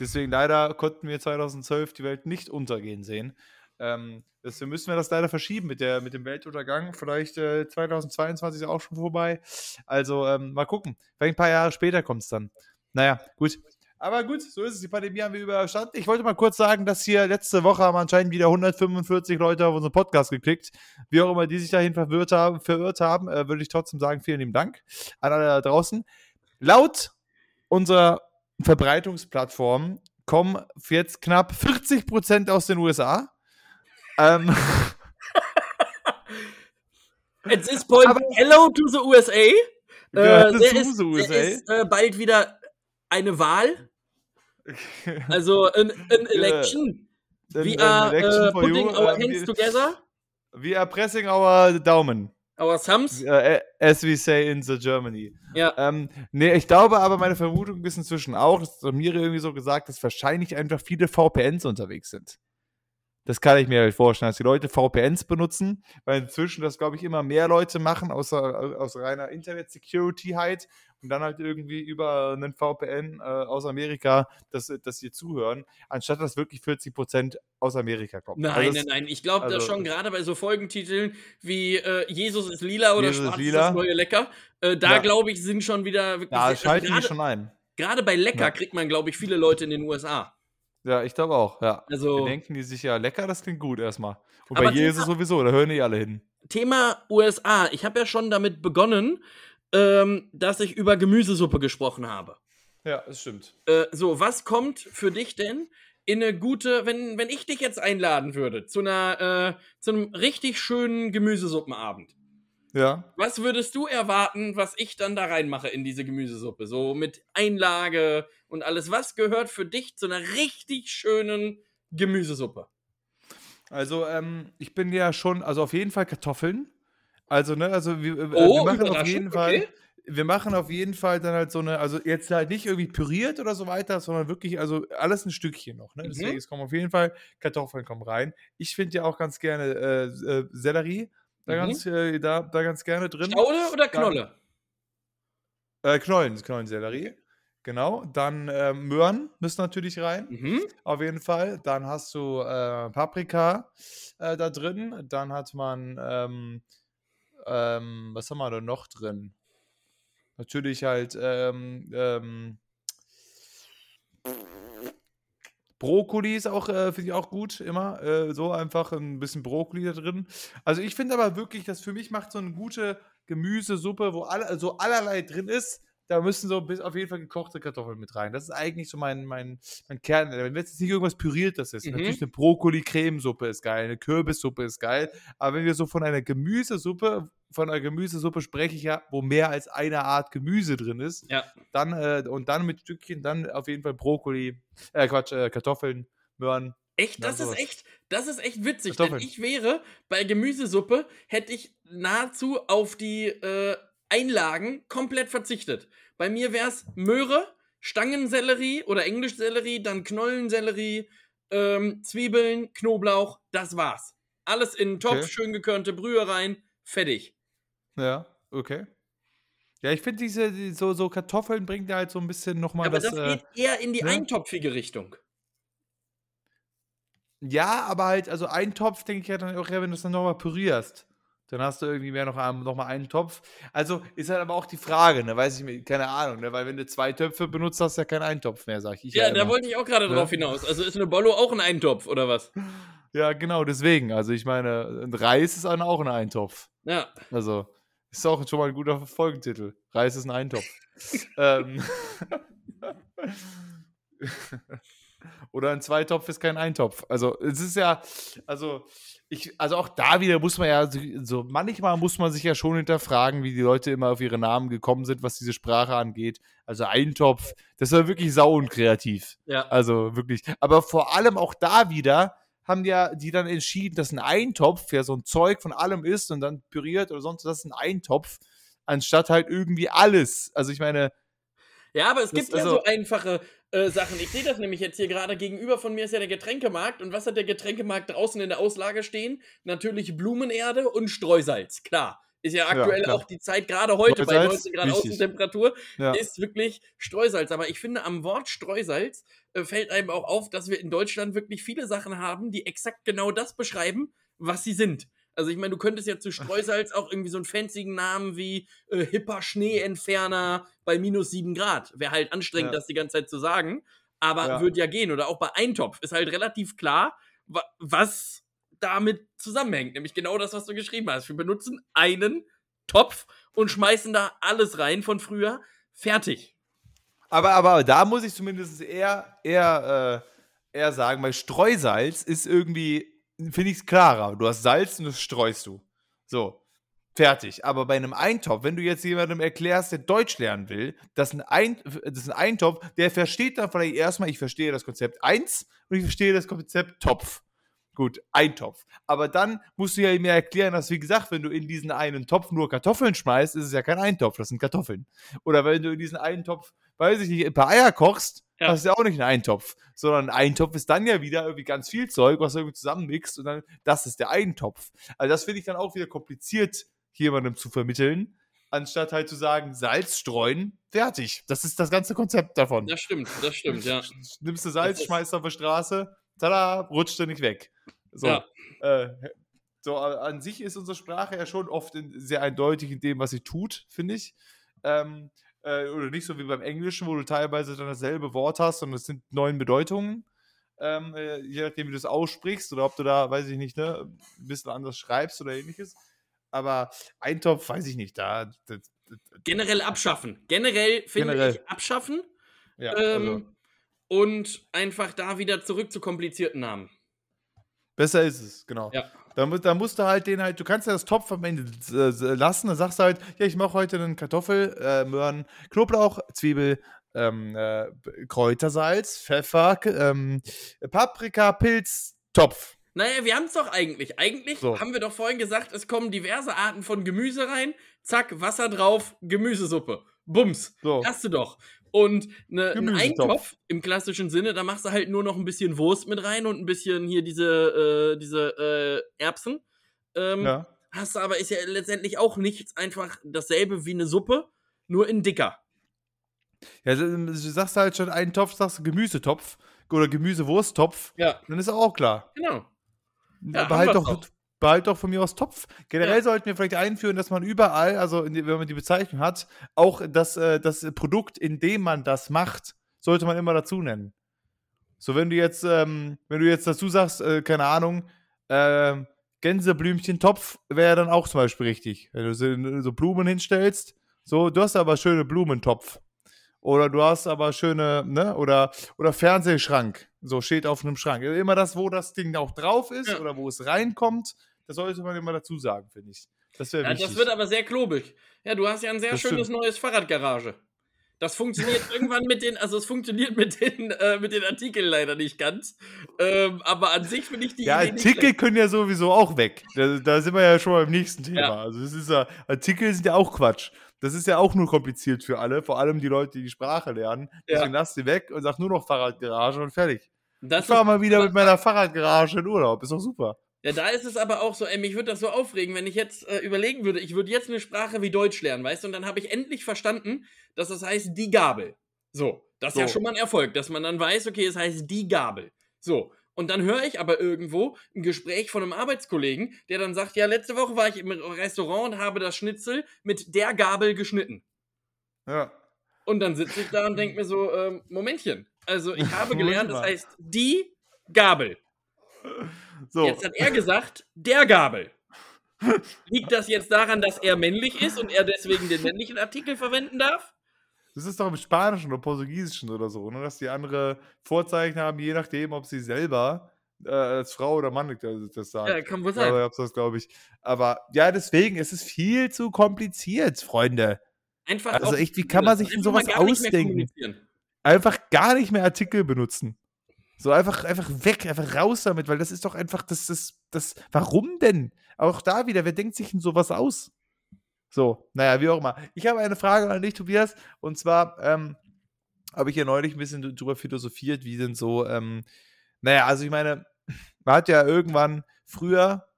Deswegen leider konnten wir 2012 die Welt nicht untergehen sehen. Ähm, deswegen müssen wir das leider verschieben mit, der, mit dem Weltuntergang. Vielleicht äh, 2022 ist auch schon vorbei. Also ähm, mal gucken. Vielleicht ein paar Jahre später kommt es dann. Naja, gut. Aber gut, so ist es. Die Pandemie haben wir überstanden. Ich wollte mal kurz sagen, dass hier letzte Woche haben anscheinend wieder 145 Leute auf unseren Podcast geklickt. Wie auch immer die sich dahin verwirrt haben, verirrt haben, äh, würde ich trotzdem sagen, vielen lieben Dank an alle da draußen. Laut unserer Verbreitungsplattform kommen jetzt knapp 40 Prozent aus den USA. Ähm.
At this point, Aber, hello to the USA. Äh, der ist, der ist äh, bald wieder eine Wahl. Also ein, ein Election. We are uh, putting you, our hands together.
We are pressing our Daumen.
Our thumbs?
Uh, as we say in the Germany.
Ja.
Ähm, nee, ich glaube aber, meine Vermutung ist inzwischen auch, das hat mir irgendwie so gesagt, dass wahrscheinlich einfach viele VPNs unterwegs sind. Das kann ich mir halt vorstellen, dass die Leute VPNs benutzen, weil inzwischen das, glaube ich, immer mehr Leute machen, außer, aus reiner Internet-Security halt und dann halt irgendwie über einen VPN äh, aus Amerika, dass, dass sie zuhören, anstatt dass wirklich 40 Prozent aus Amerika kommen.
Nein, also nein, nein. Ich glaube also, schon gerade bei so Folgentiteln wie äh, Jesus ist lila oder Jesus Schwarz ist, lila. das neue Lecker, äh, da ja. glaube ich, sind schon wieder wirklich.
Ja, schalten die schon ein.
Gerade bei Lecker ja. kriegt man, glaube ich, viele Leute in den USA.
Ja, ich glaube auch, ja.
Also,
denken die sich ja lecker, das klingt gut erstmal. Und bei Jesus sowieso, da hören die alle hin.
Thema USA. Ich habe ja schon damit begonnen, ähm, dass ich über Gemüsesuppe gesprochen habe.
Ja, das stimmt.
Äh, so, was kommt für dich denn in eine gute, wenn, wenn ich dich jetzt einladen würde, zu einer, äh, zu einem richtig schönen Gemüsesuppenabend?
Ja.
Was würdest du erwarten, was ich dann da reinmache in diese Gemüsesuppe? So mit Einlage und alles. Was gehört für dich zu einer richtig schönen Gemüsesuppe?
Also, ähm, ich bin ja schon, also auf jeden Fall Kartoffeln. Also, ne, also wir, äh, oh, wir machen auf jeden Fall. Okay. Wir machen auf jeden Fall dann halt so eine, also jetzt halt nicht irgendwie püriert oder so weiter, sondern wirklich, also alles ein Stückchen noch. Ne? Mhm. Deswegen, es kommen auf jeden Fall Kartoffeln kommen rein. Ich finde ja auch ganz gerne äh, äh, Sellerie da, mhm. ganz, äh, da, da ganz gerne drin.
Staude oder Knolle?
Dann, äh, Knollen, Knollensellerie. Genau. Dann äh, Möhren müssen natürlich rein.
Mhm.
Auf jeden Fall. Dann hast du äh, Paprika äh, da drin. Dann hat man ähm, ähm, was haben wir da noch drin? Natürlich halt ähm, ähm, Brokkoli ist auch, äh, finde ich auch gut, immer. Äh, so einfach ein bisschen Brokkoli da drin. Also ich finde aber wirklich, dass für mich macht so eine gute Gemüsesuppe, wo alle, so allerlei drin ist, da müssen so bis auf jeden Fall gekochte Kartoffeln mit rein. Das ist eigentlich so mein, mein, mein Kern. Wenn jetzt nicht irgendwas Püriertes ist, mhm. natürlich eine Brokkoli-Cremesuppe ist geil, eine Kürbissuppe ist geil, aber wenn wir so von einer Gemüsesuppe, von einer Gemüsesuppe spreche ich ja, wo mehr als eine Art Gemüse drin ist,
ja.
dann äh, und dann mit Stückchen, dann auf jeden Fall Brokkoli, äh, Quatsch, äh, Kartoffeln, Möhren,
Echt, das ist echt, das ist echt witzig. Denn ich wäre bei Gemüsesuppe, hätte ich nahezu auf die äh, Einlagen komplett verzichtet. Bei mir wäre es Möhre, Stangensellerie oder Englischsellerie, dann Knollensellerie, ähm, Zwiebeln, Knoblauch, das war's. Alles in den Topf, okay. schön gekörnte Brühe rein, fertig.
Ja, okay. Ja, ich finde diese, die, so, so Kartoffeln bringt ja halt so ein bisschen nochmal
aber
das.
Aber das geht äh, eher in die ne? eintopfige Richtung.
Ja, aber halt, also ein Topf denke ich ja dann auch, wenn du es dann nochmal pürierst. Dann hast du irgendwie mehr noch, noch mal einen Topf. Also ist halt aber auch die Frage, ne? Weiß ich, keine Ahnung, ne? Weil wenn du zwei Töpfe benutzt, hast du ja keinen Eintopf mehr, sag ich.
Ja, ja da wollte ich auch gerade ne? drauf hinaus. Also ist eine Bollo auch ein Eintopf, oder was?
Ja, genau, deswegen. Also ich meine, ein Reis ist auch ein Eintopf.
Ja.
Also, ist auch schon mal ein guter Folgentitel. Reis ist ein Eintopf. ähm. Oder ein Zweitopf ist kein Eintopf. Also, es ist ja, also, ich, also auch da wieder muss man ja, so manchmal muss man sich ja schon hinterfragen, wie die Leute immer auf ihre Namen gekommen sind, was diese Sprache angeht. Also Eintopf, das war wirklich sau unkreativ.
Ja.
Also wirklich. Aber vor allem auch da wieder haben ja die dann entschieden, dass ein Eintopf ja so ein Zeug von allem ist und dann püriert oder sonst was ein Eintopf, anstatt halt irgendwie alles. Also ich meine.
Ja, aber es gibt also, ja so einfache äh, Sachen. Ich sehe das nämlich jetzt hier gerade. Gegenüber von mir ist ja der Getränkemarkt. Und was hat der Getränkemarkt draußen in der Auslage stehen? Natürlich Blumenerde und Streusalz. Klar. Ist ja aktuell ja, auch die Zeit, gerade heute Streusalz, bei 19 Grad Außentemperatur, ja. ist wirklich Streusalz. Aber ich finde, am Wort Streusalz äh, fällt einem auch auf, dass wir in Deutschland wirklich viele Sachen haben, die exakt genau das beschreiben, was sie sind. Also ich meine, du könntest ja zu Streusalz auch irgendwie so einen fanzigen Namen wie äh, hipper Schneeentferner bei minus 7 Grad. Wäre halt anstrengend, ja. das die ganze Zeit zu sagen, aber ja. würde ja gehen. Oder auch bei Eintopf ist halt relativ klar, wa was damit zusammenhängt. Nämlich genau das, was du geschrieben hast. Wir benutzen einen Topf und schmeißen da alles rein von früher. Fertig.
Aber, aber da muss ich zumindest eher, eher, äh, eher sagen, weil Streusalz ist irgendwie finde ich es klarer. Du hast Salz und das streust du. So. fertig. Aber bei einem Eintopf, wenn du jetzt jemandem erklärst, der Deutsch lernen will, dass ein, ein, das ist ein Eintopf, der versteht dann vielleicht erstmal, ich verstehe das Konzept 1 und ich verstehe das Konzept Topf. Gut, Eintopf. Aber dann musst du ja mir erklären, dass, wie gesagt, wenn du in diesen einen Topf nur Kartoffeln schmeißt, ist es ja kein Eintopf, das sind Kartoffeln. Oder wenn du in diesen einen Topf, weiß ich nicht, ein paar Eier kochst,
Ja.
das ist ja auch nicht ein Eintopf. Sondern ein Eintopf ist dann ja wieder irgendwie ganz viel Zeug, was irgendwie zusammenmixt und dann, das ist der Eintopf. Also das finde ich dann auch wieder kompliziert, jemandem zu vermitteln, anstatt halt zu sagen, Salz streuen, fertig. Das ist das ganze Konzept davon.
Das stimmt, das stimmt, ja.
Nimmst du Salz, schmeißt auf die Straße, tada, rutscht er nicht weg. So,
Ja.
äh, so äh, an sich ist unsere Sprache ja schon oft in, sehr eindeutig in dem, was sie tut, finde ich. Ähm, äh, oder nicht so wie beim Englischen, wo du teilweise dann dasselbe Wort hast und es sind neun Bedeutungen. Ähm, äh, je nachdem, wie du es aussprichst oder ob du da, weiß ich nicht, ne, ein bisschen anders schreibst oder ähnliches. Aber Eintopf, weiß ich nicht, da. Das, das,
Generell abschaffen. Generell finde
Generell.
ich abschaffen
ja,
ähm,
also,
und einfach da wieder zurück zu komplizierten Namen.
besser ist es, genau.
Ja.
Da, da musst du halt den halt, du kannst ja das Topf am Ende äh, lassen, dann sagst du halt, ja, ich mache heute einen Kartoffel, äh, Möhren, Knoblauch, Zwiebel, ähm, äh, Kräutersalz, Pfeffer, ähm, Paprika, Pilz, Topf.
Naja, wir haben es doch eigentlich. Eigentlich
So.
haben wir doch vorhin gesagt, es kommen diverse Arten von Gemüse rein. Zack, Wasser drauf, Gemüsesuppe. Bums.
So.
Hast du doch. Und ne, einen. Eintopf im klassischen Sinne, da machst du halt nur noch ein bisschen Wurst mit rein und ein bisschen hier diese, äh, diese äh, Erbsen. Ähm,
Ja.
Hast du aber, ist ja letztendlich auch nichts einfach dasselbe wie eine Suppe, nur in dicker.
ja, du sagst halt schon einen Topf, sagst Gemüsetopf oder Gemüsewursttopf,
Ja,
dann ist auch klar.
genau. Ja,
behalt,
wir's
doch,
doch.
Behalt doch von mir aus Topf. Generell
Ja.
sollten wir vielleicht einführen, dass man überall, also die, wenn man die Bezeichnung hat, auch das, äh, das Produkt, in dem man das macht, sollte man immer dazu nennen. So, wenn du jetzt, ähm, wenn du jetzt dazu sagst, äh, keine Ahnung, ähm, Gänseblümchentopf wäre dann auch zum Beispiel richtig. Wenn du so, so Blumen hinstellst, so, du hast aber schöne Blumentopf. Oder du hast aber schöne, ne, oder, oder Fernsehschrank. So steht auf einem Schrank. Immer das, wo das Ding auch drauf ist
Ja.
oder wo es reinkommt, das sollte man immer dazu sagen, finde ich. Das wäre
Ja,
wichtig.
das wird aber sehr klobig. Ja, du hast ja ein sehr
Das
schönes neues Fahrradgarage. Das funktioniert irgendwann mit den, also es funktioniert mit den, äh, mit den Artikeln leider nicht ganz. Ähm, aber an sich finde ich die
ja,
Idee
Artikel können ja sowieso auch weg. Da, da sind wir ja schon beim nächsten Thema.
Ja.
Also das ist ja, Artikel sind ja auch Quatsch. Das ist ja auch nur kompliziert für alle, vor allem die Leute, die die Sprache lernen.
Ja.
Deswegen lass sie weg und sag nur noch Fahrradgarage und fertig.
Das
Ich fahre
ist,
mal wieder mit meiner Fahrradgarage in Urlaub. Ist doch super.
Ja, da ist es aber auch so, ey, mich würde das so aufregen, wenn ich jetzt äh, überlegen würde, ich würde jetzt eine Sprache wie Deutsch lernen, weißt du, und dann habe ich endlich verstanden, dass das heißt die Gabel. So, das ist ja
So.
schon mal ein Erfolg, dass man dann weiß, okay, es heißt die Gabel. So, und dann höre ich aber irgendwo ein Gespräch von einem Arbeitskollegen, der dann sagt, ja, letzte Woche war ich im Restaurant und habe das Schnitzel mit der Gabel geschnitten.
Ja.
Und dann sitze ich da und denke mir so, ähm, Momentchen. Also ich habe gelernt, das
mal.
heißt die Gabel.
So.
Jetzt hat er gesagt, der Gabel. Liegt das jetzt daran, dass er männlich ist und er deswegen den männlichen Artikel verwenden darf?
Das ist doch im Spanischen oder Portugiesischen oder so, ne? dass die andere Vorzeichen haben, je nachdem, ob sie selber äh, als Frau oder Mann das, das sagen.
Ja, kann wohl
Aber
sein.
ich das, glaube ich. Aber ja, deswegen, es ist viel zu kompliziert, Freunde.
Einfach
Also echt, wie kann man sich denn sowas ausdenken? Einfach gar nicht mehr Artikel benutzen. So einfach, einfach weg, einfach raus damit, weil das ist doch einfach, das ist, das, warum denn? Auch da wieder, wer denkt sich denn sowas aus? So, naja, wie auch immer. Ich habe eine Frage an dich, Tobias, und zwar ähm, habe ich ja neulich ein bisschen drüber philosophiert, wie denn so, ähm, naja, also ich meine, man hat ja irgendwann früher,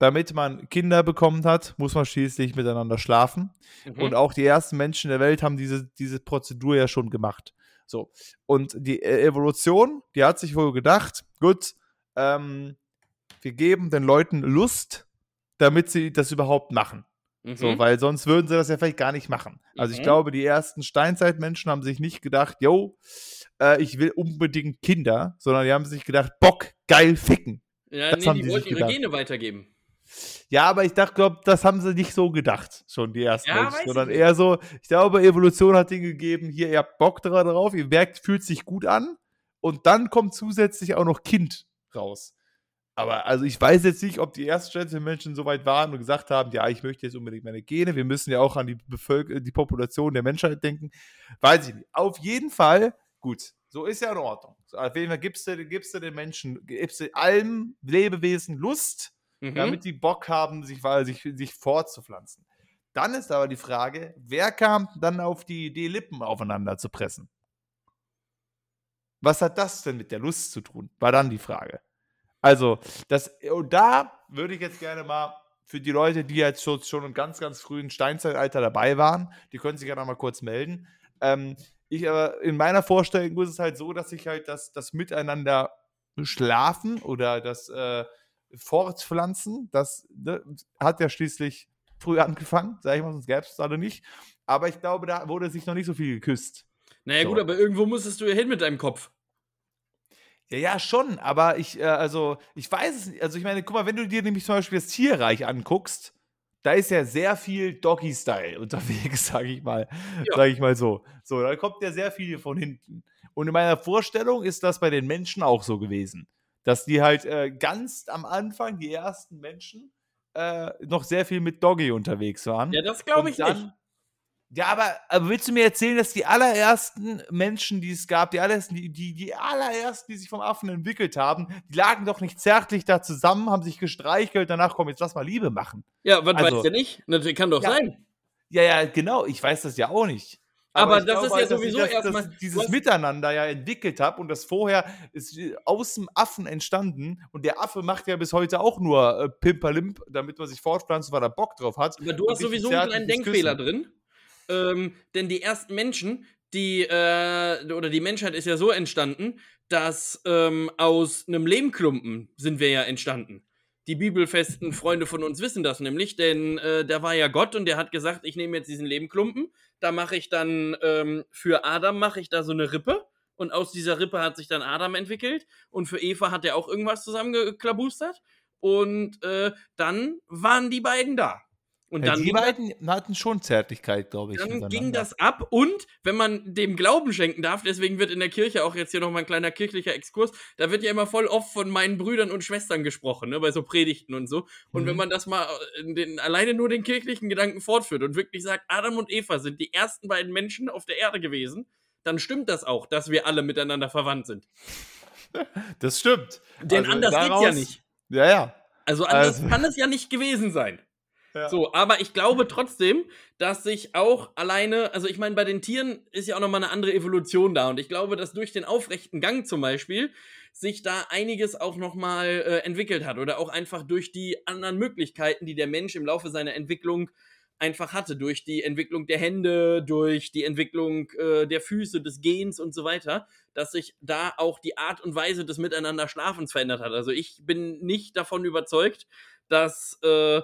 damit man Kinder bekommen hat, muss man schließlich miteinander schlafen.
Mhm.
Und auch die ersten Menschen der Welt haben diese, diese Prozedur ja schon gemacht. So. Und die äh, Evolution, die hat sich wohl gedacht, gut, ähm, wir geben den Leuten Lust, damit sie das überhaupt machen.
Mhm.
So, weil sonst würden sie das ja vielleicht gar nicht machen. Also ich
Mhm.
glaube, die ersten Steinzeitmenschen haben sich nicht gedacht, yo, äh, ich will unbedingt Kinder, sondern die haben sich gedacht, Bock, geil ficken.
ja,
das
nee, die wollten ihre
gedacht.
Gene weitergeben.
Ja, aber ich dachte, glaub, das haben sie nicht so gedacht, schon die ersten
Ja,
Menschen, sondern eher so, ich glaube, Evolution hat ihnen gegeben, hier, ihr habt Bock dra- drauf, ihr merkt, fühlt sich gut an und dann kommt zusätzlich auch noch Kind raus. Aber also ich weiß jetzt nicht, ob die ersten Menschen so weit waren und gesagt haben, ja, ich möchte jetzt unbedingt meine Gene, wir müssen ja auch an die, Bevölker die Population der Menschheit denken. Weiß ich nicht. Auf jeden Fall, gut, so ist ja in Ordnung. So, auf jeden Fall gibst du, gibst du den Menschen, gibst du allen Lebewesen Lust, mhm. damit die Bock haben, sich, sich, sich fortzupflanzen. Dann ist aber die Frage, wer kam dann auf die Idee, Lippen aufeinander zu pressen? Was hat das denn mit der Lust zu tun? War dann die Frage. Also, das, und da würde ich jetzt gerne mal für die Leute, die jetzt schon, schon im ganz, ganz frühen Steinzeitalter dabei waren, die können sich noch mal kurz melden. Ähm, ich aber in meiner Vorstellung ist es halt so, dass ich halt das, das Miteinander schlafen oder das äh, Fortpflanzen, das ne, hat ja schließlich früh angefangen, sag ich mal, sonst gäbe es es alle nicht. Aber ich glaube, da wurde sich noch nicht so viel geküsst.
Naja, so. gut, aber irgendwo musstest du ja hin mit deinem Kopf.
Ja, ja, schon, aber ich, äh, also, ich weiß es nicht. Also, ich meine, guck mal, wenn du dir nämlich zum Beispiel das Tierreich anguckst, da ist ja sehr viel Doggy-Style unterwegs, sage ich mal. Ja. Sage ich mal so. So, da kommt ja sehr viel von hinten. Und in meiner Vorstellung ist das bei den Menschen auch so gewesen. Dass die halt äh, ganz am Anfang, die ersten Menschen, äh, noch sehr viel mit Doggy unterwegs waren.
Ja, das glaube ich dann, nicht.
Ja, aber, aber, willst du mir erzählen, dass die allerersten Menschen, die es gab, die allerersten, die, die, die allerersten, die sich vom Affen entwickelt haben, die lagen doch nicht zärtlich da zusammen, haben sich gestreichelt, danach komm, jetzt lass mal Liebe machen.
Ja, was also, weißt du nicht? Das kann doch
ja,
sein.
Ja, ja, genau, ich weiß das ja auch nicht.
Aber, aber das glaube, ist ja halt, sowieso erstmal.
Dass dieses Miteinander ja entwickelt habe und das vorher ist aus dem Affen entstanden und der Affe macht ja bis heute auch nur äh, Pimperlimp, damit man sich fortpflanzt, weil er Bock drauf hat.
Aber du hast sowieso einen kleinen Denkfehler drin. Ähm, denn die ersten Menschen, die, äh, oder die Menschheit ist ja so entstanden, dass ähm, aus einem Lehmklumpen sind wir ja entstanden. Die bibelfesten Freunde von uns wissen das nämlich, denn äh, da war ja Gott und der hat gesagt, ich nehme jetzt diesen Lehmklumpen, da mache ich dann ähm, für Adam mache ich da so eine Rippe und aus dieser Rippe hat sich dann Adam entwickelt und für Eva hat er auch irgendwas zusammengeklabustert und äh, dann waren die beiden da. Und
ja,
dann
die beiden hatten schon Zärtlichkeit, glaube ich.
Dann ging das ab und wenn man dem Glauben schenken darf, deswegen wird in der Kirche auch jetzt hier nochmal ein kleiner kirchlicher Exkurs, da wird ja immer voll oft von meinen Brüdern und Schwestern gesprochen, ne, bei so Predigten und so. Und mhm. wenn man das mal äh, den, alleine nur den kirchlichen Gedanken fortführt und wirklich sagt, Adam und Eva sind die ersten beiden Menschen auf der Erde gewesen, dann stimmt das auch, dass wir alle miteinander verwandt sind.
Das stimmt.
Denn also anders daraus, geht's ja nicht.
Ja, ja.
Also anders also. kann es ja nicht gewesen sein. So, aber ich glaube trotzdem, dass sich auch alleine, also ich meine, bei den Tieren ist ja auch nochmal eine andere Evolution da. Und ich glaube, dass durch den aufrechten Gang zum Beispiel sich da einiges auch nochmal äh, entwickelt hat oder auch einfach durch die anderen Möglichkeiten, die der Mensch im Laufe seiner Entwicklung einfach hatte, durch die Entwicklung der Hände, durch die Entwicklung äh, der Füße, des Gens und so weiter, dass sich da auch die Art und Weise des Miteinander Schlafens verändert hat. Also ich bin nicht davon überzeugt, dass äh,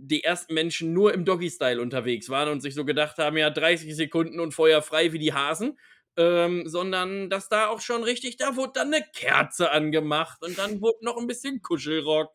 die ersten Menschen nur im Doggy-Style unterwegs waren und sich so gedacht haben, ja, 30 Sekunden und Feuer frei wie die Hasen. Ähm, sondern dass da auch schon richtig, da wurde dann eine Kerze angemacht und dann wurde noch ein bisschen Kuschelrock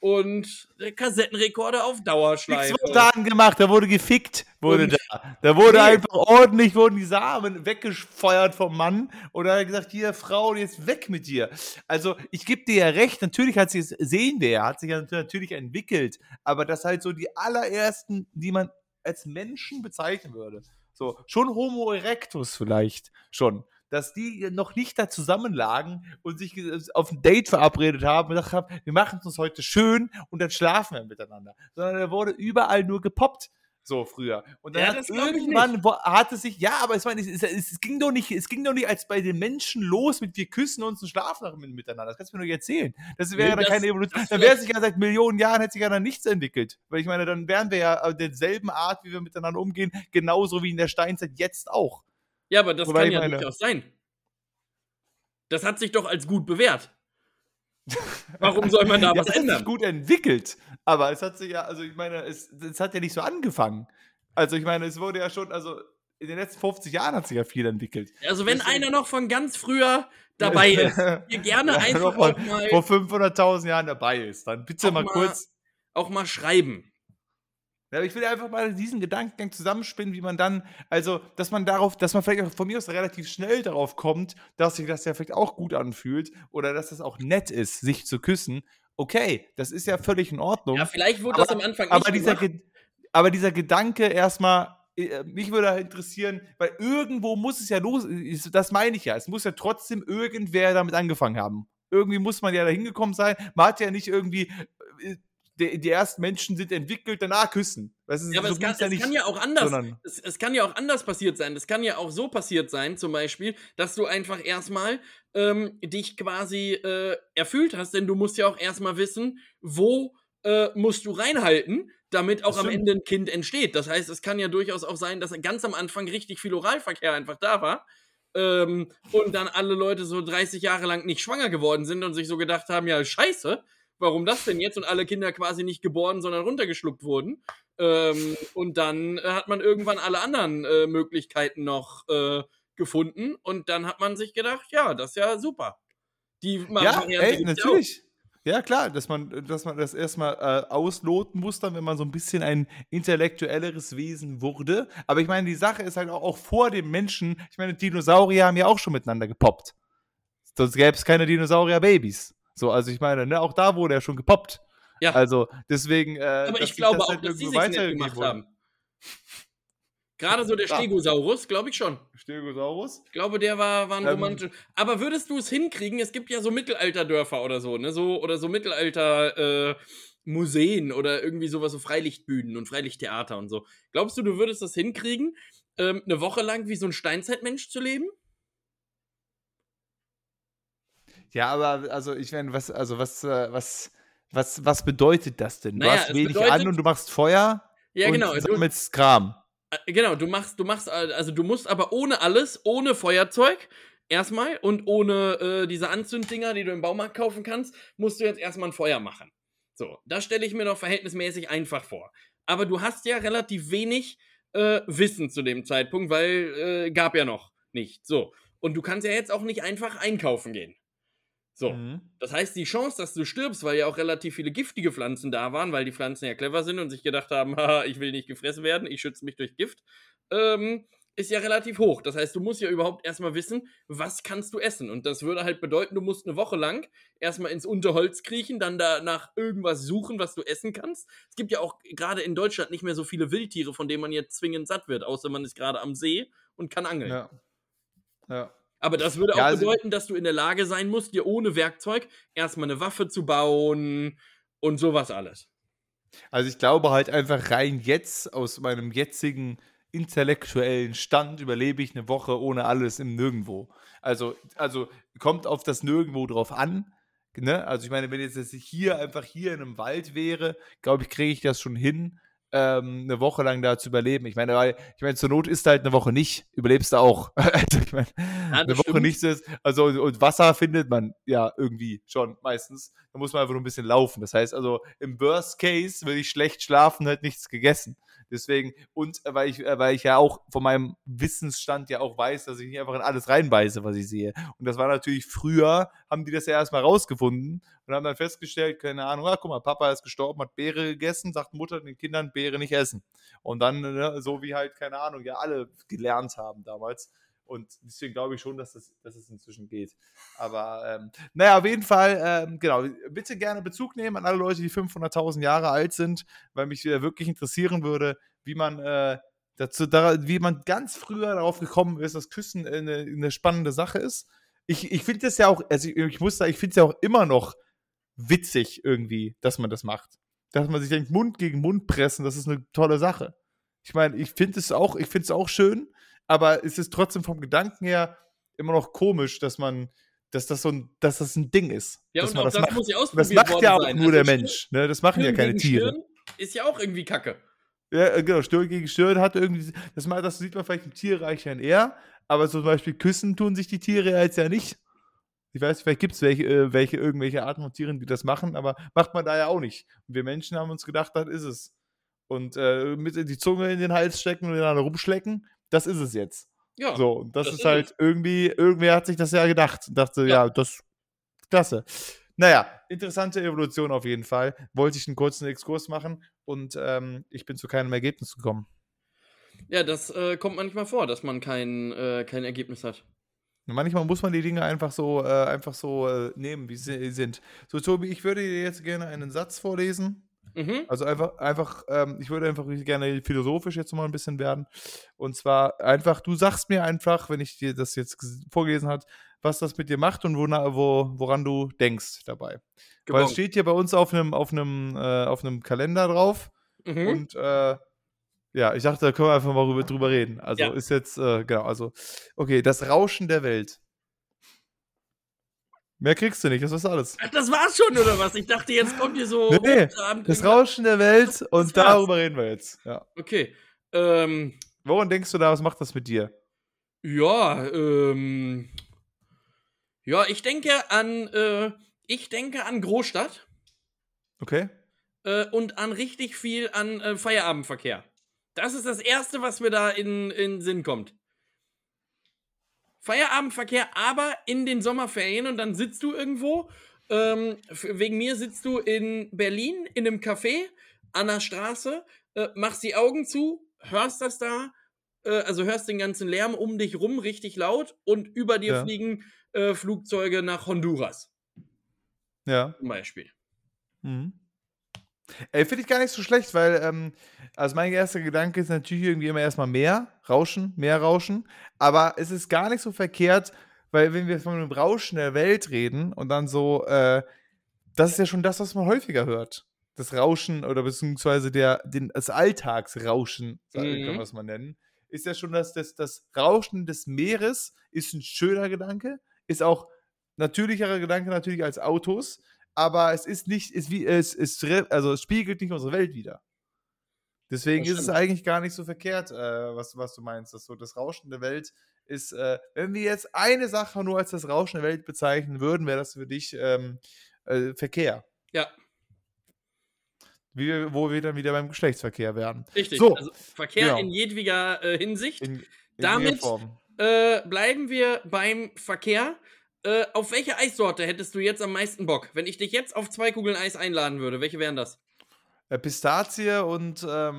und Kassettenrekorder auf Dauerschleife.
Nichts wurde da angemacht, da wurde gefickt, wurde und da. Da wurde nee. einfach ordentlich, wurden die Samen weggefeuert vom Mann und er hat gesagt, hier, Frau, jetzt weg mit dir. Also, ich gebe dir ja recht, natürlich hat sich, sehen wir ja, hat sich ja natürlich entwickelt, aber das halt so die allerersten, die man als Menschen bezeichnen würde. So, schon Homo erectus vielleicht schon dass die noch nicht da zusammenlagen und sich äh, auf ein Date verabredet haben und gesagt haben, wir machen es uns heute schön und dann schlafen wir miteinander. Sondern er wurde überall nur gepoppt. So früher. Und dann ja, hat irgendwann hat es sich, ja, aber ich meine, es, es, es, ging doch nicht, es ging doch nicht als bei den Menschen los mit wir küssen uns und schlafen miteinander. Das kannst du mir nur erzählen. Das wäre nee, dann keine Evolution. Dann wäre sich ja seit Millionen Jahren hätte sich ja dann nichts entwickelt. Weil ich meine, dann wären wir ja derselben Art, wie wir miteinander umgehen, genauso wie in der Steinzeit jetzt auch.
Ja, aber das Wobei kann ja meine... durchaus sein. Das hat sich doch als gut bewährt. Warum soll man da ja, was ändern?
Es hat sich gut entwickelt, aber es hat sich ja, also ich meine, es, es hat ja nicht so angefangen. Also ich meine, es wurde ja schon, also in den letzten 50 Jahren hat sich ja viel entwickelt.
Also wenn Deswegen, einer noch von ganz früher dabei ist, ihr gerne ja, einfach
auch mal vor 500.000 Jahren dabei ist, dann bitte mal, mal kurz
auch mal schreiben.
Ich will einfach mal diesen Gedankengang zusammenspinnen, wie man dann, also, dass man darauf, dass man vielleicht auch von mir aus relativ schnell darauf kommt, dass sich das ja vielleicht auch gut anfühlt oder dass das auch nett ist, sich zu küssen okay, das ist ja völlig in Ordnung.
Ja, vielleicht wurde das am Anfang nicht
aber dieser. Ge- aber dieser Gedanke erstmal, äh, mich würde halt interessieren, weil irgendwo muss es ja los, das meine ich ja, es muss ja trotzdem irgendwer damit angefangen haben. Irgendwie muss man ja da hingekommen sein. Man hat ja nicht irgendwie, äh, die, die ersten Menschen sind entwickelt, danach küssen. Das ist,
Ja, aber
so
es, kann,
ja
es
nicht,
kann ja auch anders. Es, es kann ja auch anders passiert sein. Es kann ja auch so passiert sein, zum Beispiel, dass du einfach erstmal ähm, dich quasi äh, erfüllt hast, denn du musst ja auch erstmal wissen, wo äh, musst du reinhalten, damit auch am. Ende ein Kind entsteht. Das heißt, es kann ja durchaus auch sein, dass ganz am Anfang richtig viel Oralverkehr einfach da war. Ähm, und dann alle Leute so 30 Jahre lang nicht schwanger geworden sind und sich so gedacht haben, ja, scheiße, warum das denn jetzt? Und alle Kinder quasi nicht geboren, sondern runtergeschluckt wurden. Ähm, und dann äh, hat man irgendwann alle anderen äh, Möglichkeiten noch äh, gefunden und dann hat man sich gedacht, ja, das ist ja super. Die
Ja, ey, natürlich. Ja, klar, dass man, dass man das erstmal äh, ausloten muss, dann, wenn man so ein bisschen ein intellektuelleres Wesen wurde. Aber ich meine, die Sache ist halt auch, auch vor dem Menschen, ich meine, Dinosaurier haben ja auch schon miteinander gepoppt. Sonst gäbe es keine Dinosaurier-Babys. So, also ich meine, ne, auch da wurde er schon gepoppt.
Ja.
Also deswegen. Äh,
Aber ich glaube
das
auch,
halt
dass sie sich nicht gemacht
wurde.
haben. Gerade so der. Stegosaurus, glaube ich schon.
Stegosaurus?
Ich glaube, der war, war ein
Ähm.
romantisch. Aber würdest du es hinkriegen? Es gibt ja so Mittelalterdörfer oder so, ne? So, oder so Mittelalter äh, Museen oder irgendwie sowas, so Freilichtbühnen und Freilichttheater und so. Glaubst du, du würdest das hinkriegen, ähm, eine Woche lang wie so ein Steinzeitmensch zu leben?
Ja, aber also ich meine, was, also was, äh, was, was, was bedeutet das denn?
Naja,
du hast
es
wenig
bedeutet-
an und du machst Feuer
Ja,
und
genau. Du,
sammelst Kram.
äh, genau, du machst, du machst, also du musst aber ohne alles, ohne Feuerzeug, erstmal und ohne äh, diese Anzünddinger, die du im Baumarkt kaufen kannst, musst du jetzt erstmal ein Feuer machen. So, das stelle ich mir doch verhältnismäßig einfach vor. Aber du hast ja relativ wenig äh, Wissen zu dem Zeitpunkt, weil äh, gab ja noch nicht. So. Und du kannst ja jetzt auch nicht einfach einkaufen gehen. So.
Mhm.
Das heißt, die Chance, dass du stirbst, weil ja auch relativ viele giftige Pflanzen da waren, weil die Pflanzen ja clever sind und sich gedacht haben, haha, ich will nicht gefressen werden, ich schütze mich durch Gift, ähm, ist ja relativ hoch. Das heißt, du musst ja überhaupt erstmal wissen, was kannst du essen. Und das würde halt bedeuten, du musst eine Woche lang erstmal ins Unterholz kriechen, dann da nach irgendwas suchen, was du essen kannst. Es gibt ja auch gerade in Deutschland nicht mehr so viele Wildtiere, von denen man jetzt zwingend satt wird, außer man ist gerade am See und kann angeln.
Ja. Ja.
Aber das würde auch
Ja, also-
bedeuten, dass du in der Lage sein musst, dir ohne Werkzeug erstmal eine Waffe zu bauen und sowas alles.
Also ich glaube halt einfach rein jetzt aus meinem jetzigen intellektuellen Stand überlebe ich eine Woche ohne alles im Nirgendwo. Also, also kommt auf das Nirgendwo drauf an. Ne? Also ich meine, wenn jetzt das hier einfach hier in einem Wald wäre, glaube ich, kriege ich das schon hin, ähm, eine Woche lang da zu überleben. Ich meine, weil, ich meine, zur Not ist halt eine Woche nicht, überlebst du auch. also ich meine,
das
eine Woche
stimmt.
nichts ist, also und Wasser findet man ja irgendwie schon meistens. Da muss man einfach nur ein bisschen laufen. Das heißt also, im Worst Case würde ich schlecht schlafen, halt nichts gegessen. Deswegen, und äh, weil ich, äh, weil ich ja auch von meinem Wissensstand ja auch weiß, dass ich nicht einfach in alles reinbeiße, was ich sehe. Und das war natürlich früher, haben die das ja erstmal rausgefunden und haben dann festgestellt, keine Ahnung, ah, guck mal, Papa ist gestorben, hat Beere gegessen, sagt Mutter den Kindern, Beere nicht essen. Und dann, ne, so wie halt, keine Ahnung, ja alle gelernt haben damals. Und deswegen glaube ich schon, dass es, dass es inzwischen geht. Aber ähm, naja, auf jeden Fall, ähm, genau, bitte gerne Bezug nehmen an alle Leute, die 500.000 Jahre alt sind, weil mich wirklich interessieren würde, wie man äh, dazu, da, wie man ganz früher darauf gekommen ist, dass Küssen eine, eine spannende Sache ist. Ich, ich finde das ja auch, also ich, ich muss sagen, ich finde es ja auch immer noch witzig irgendwie, dass man das macht. Dass man sich denkt, Mund gegen Mund pressen, das ist eine tolle Sache. Ich meine, ich finde es auch, ich finde es auch schön, aber es ist trotzdem vom Gedanken her immer noch komisch, dass man, dass das so ein, dass das ein Ding ist.
Ja,
dass
und
man
auch
das
das,
macht.
muss ja
Und
ausprobiert
das macht ja auch
sein.
nur der
Also
Mensch. Ne? Das machen ja
Stirn
keine
gegen
Tiere.
Stirn Ist ja auch irgendwie kacke.
Ja, äh, genau, Stirn gegen Stirn hat irgendwie, das, mal, das sieht man vielleicht im Tierreich ja eher, aber zum Beispiel küssen tun sich die Tiere ja jetzt ja nicht. Ich weiß, vielleicht gibt es welche, äh, welche, irgendwelche Arten von Tieren, die das machen, aber macht man da ja auch nicht. Und wir Menschen haben uns gedacht, das ist es. Und äh, mit die Zunge in den Hals stecken und dann rumschlecken, das ist es jetzt.
Ja.
So, und das,
das
ist
ist
halt irgendwie, irgendwer hat sich das ja gedacht und dachte,
Ja.
ja, das klasse. Naja, interessante Evolution auf jeden Fall. Wollte ich einen kurzen Exkurs machen und ähm, ich bin zu keinem Ergebnis gekommen.
Ja, das äh, kommt manchmal vor, dass man kein, äh, kein Ergebnis hat.
Manchmal muss man die Dinge einfach so, äh, einfach so äh, nehmen, wie sie sind. So, Tobi, ich würde dir jetzt gerne einen Satz vorlesen.
Mhm.
Also einfach, einfach, ähm, ich würde einfach gerne philosophisch jetzt mal ein bisschen werden. Und zwar einfach, du sagst mir einfach, wenn ich dir das jetzt vorgelesen habe, was das mit dir macht und wona, wo, woran du denkst dabei. Weil es steht hier bei uns auf einem, auf einem, äh, auf einem Kalender drauf.
Mhm.
Und äh, ja, ich dachte, da können wir einfach mal drüber, drüber reden. Also
Ja.
ist jetzt, äh, genau, also, okay, das Rauschen der Welt. Mehr kriegst du nicht, das ist alles.
Ach, das war's schon, oder was? Ich dachte, jetzt kommt hier so.
Nee, Das Rauschen der Welt und darüber reden wir jetzt. Ja.
Okay. Ähm,
Woran denkst du da, was macht das mit dir?
ja, ähm. Ja, ich denke an, äh, ich denke an Großstadt
Okay?
äh, und an richtig viel an äh, Feierabendverkehr. Das ist das Erste, was mir da in, in den Sinn kommt. Feierabendverkehr, aber in den Sommerferien und dann sitzt du irgendwo. Ähm, wegen mir sitzt du in Berlin in einem Café an der Straße, äh, machst die Augen zu, hörst das da, äh, also hörst den ganzen Lärm um dich rum richtig laut und über dir
Ja.
fliegen äh, Flugzeuge nach Honduras
Ja.
zum Beispiel.
Mhm. Ey, finde ich gar nicht so schlecht, weil, ähm, also mein erster Gedanke ist natürlich irgendwie immer erstmal mehr Rauschen, mehr Rauschen. Aber es ist gar nicht so verkehrt, weil wenn wir von einem Rauschen der Welt reden und dann so, äh, das ist ja schon das, was man häufiger hört. Das Rauschen oder beziehungsweise der, den, das Alltagsrauschen,
Mhm.
kann man es mal nennen, ist ja schon das, das, das Rauschen des Meeres, ist ein schöner Gedanke, ist auch natürlicherer Gedanke natürlich als Autos, aber es ist nicht, wie, es, es, re- also es spiegelt nicht unsere Welt wieder. Deswegen ist es eigentlich gar nicht so verkehrt, äh, was, was du meinst. Dass so das Rauschen der Welt ist, äh, wenn wir jetzt eine Sache nur als das Rauschen der Welt bezeichnen würden, wäre das für dich ähm, äh, Verkehr.
Ja,
Wie, wo wir dann wieder beim Geschlechtsverkehr wären.
richtig.
So,
also Verkehr
genau.
in jedweder äh, Hinsicht.
In, in
Damit-. Äh, bleiben wir beim Verkehr. Äh, auf welche Eissorte hättest du jetzt am meisten Bock? Wenn ich dich jetzt auf zwei Kugeln Eis einladen würde, welche wären das?
Äh, Pistazie und ähm,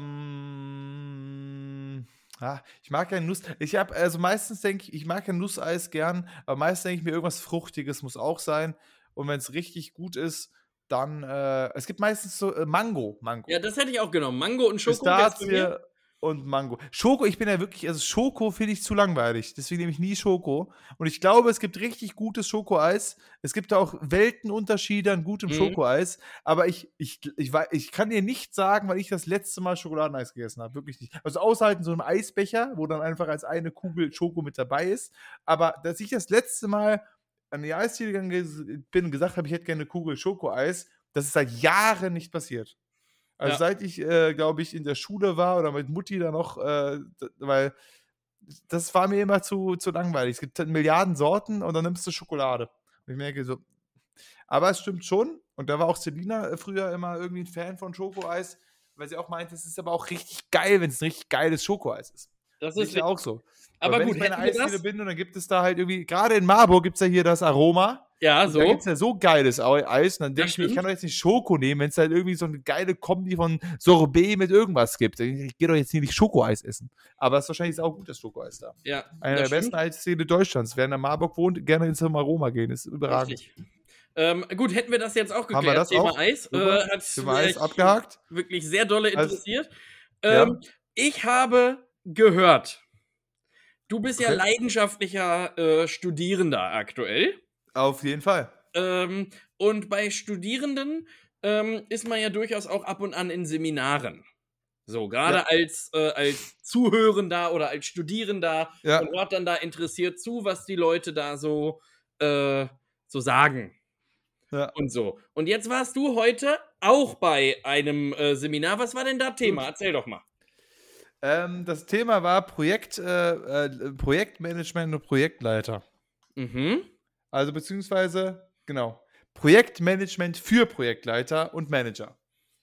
ah, ich mag ja Nuss. Ich habe also meistens denke ich, ich mag ja Nusseis gern, aber meistens denke ich mir irgendwas fruchtiges muss auch sein und wenn es richtig gut ist, dann äh, es gibt meistens so äh, Mango, Mango.
Ja, das hätte ich auch genommen. Mango und Schoko.
Pistazie und Mango. Schoko, ich bin ja wirklich, also Schoko finde ich zu langweilig. Deswegen nehme ich nie Schoko. Und ich glaube, es gibt richtig gutes Schokoeis. Es gibt da auch Weltenunterschiede an gutem
Mhm.
Schokoeis. Aber ich, ich, ich, ich kann dir nicht sagen, weil ich das letzte Mal Schokoladeneis gegessen habe. Wirklich nicht. Also außerhalb in so einem Eisbecher, wo dann einfach als eine Kugel Schoko mit dabei ist. Aber dass ich das letzte Mal an die Eisdiele gegangen bin und gesagt habe, ich hätte gerne eine Kugel Schokoeis, das ist seit Jahren nicht passiert. Also
Ja.
seit ich, äh, glaube ich, in der Schule war oder mit Mutti da noch, äh, weil das war mir immer zu, zu langweilig. Es gibt Milliarden Sorten und dann nimmst du Schokolade. Und ich merke so, aber es stimmt schon. Und da war auch Selina äh, früher immer irgendwie ein Fan von Schokoeis, weil sie auch meinte, es ist aber auch richtig geil, wenn es ein richtig geiles Schokoeis ist.
Das
Das
ist
ja auch so.
Aber
wenn
gut,
ich bei einer Eisdiele
das?
bin und dann gibt es da halt irgendwie, gerade in Marburg gibt es ja hier das Aroma.
Ja, so.
Da gibt es ja so geiles Eis. Und dann
Das
denke ich mir, ich kann doch jetzt nicht Schoko nehmen, wenn es halt irgendwie so eine geile Kombi von Sorbet mit irgendwas gibt. Ich gehe doch jetzt hier nicht Schokoeis essen. Aber es ist wahrscheinlich auch gutes Schokoeis da.
Ja,
Einer
das
der besten
stimmt.
Eisdiele Deutschlands. Wer in Marburg wohnt, gerne ins Aroma gehen. Ist überragend.
Richtig. Ähm, gut, hätten wir das jetzt auch geklärt,
Haben wir das
Thema
auch?
Eis.
Super.
Äh, hat
Thema Eis abgehakt.
wirklich sehr dolle
Also-
interessiert.
Ja.
Ähm, Ich habe gehört, du bist ja
Okay.
leidenschaftlicher äh, Studierender aktuell.
Auf jeden Fall.
Ähm, und bei Studierenden ähm, ist man ja durchaus auch ab und an in Seminaren. So, gerade
Ja.
als, äh, als Zuhörender oder als Studierender
Ja.
und hört dann da interessiert zu, was die Leute da so, äh, so sagen.
Ja.
Und so. Und jetzt warst du heute auch bei einem äh, Seminar. Was war denn da Thema? Erzähl doch mal.
Ähm, das Thema war Projekt, äh, äh, Projektmanagement und Projektleiter.
Mhm.
Also beziehungsweise, genau, Projektmanagement für Projektleiter und Manager.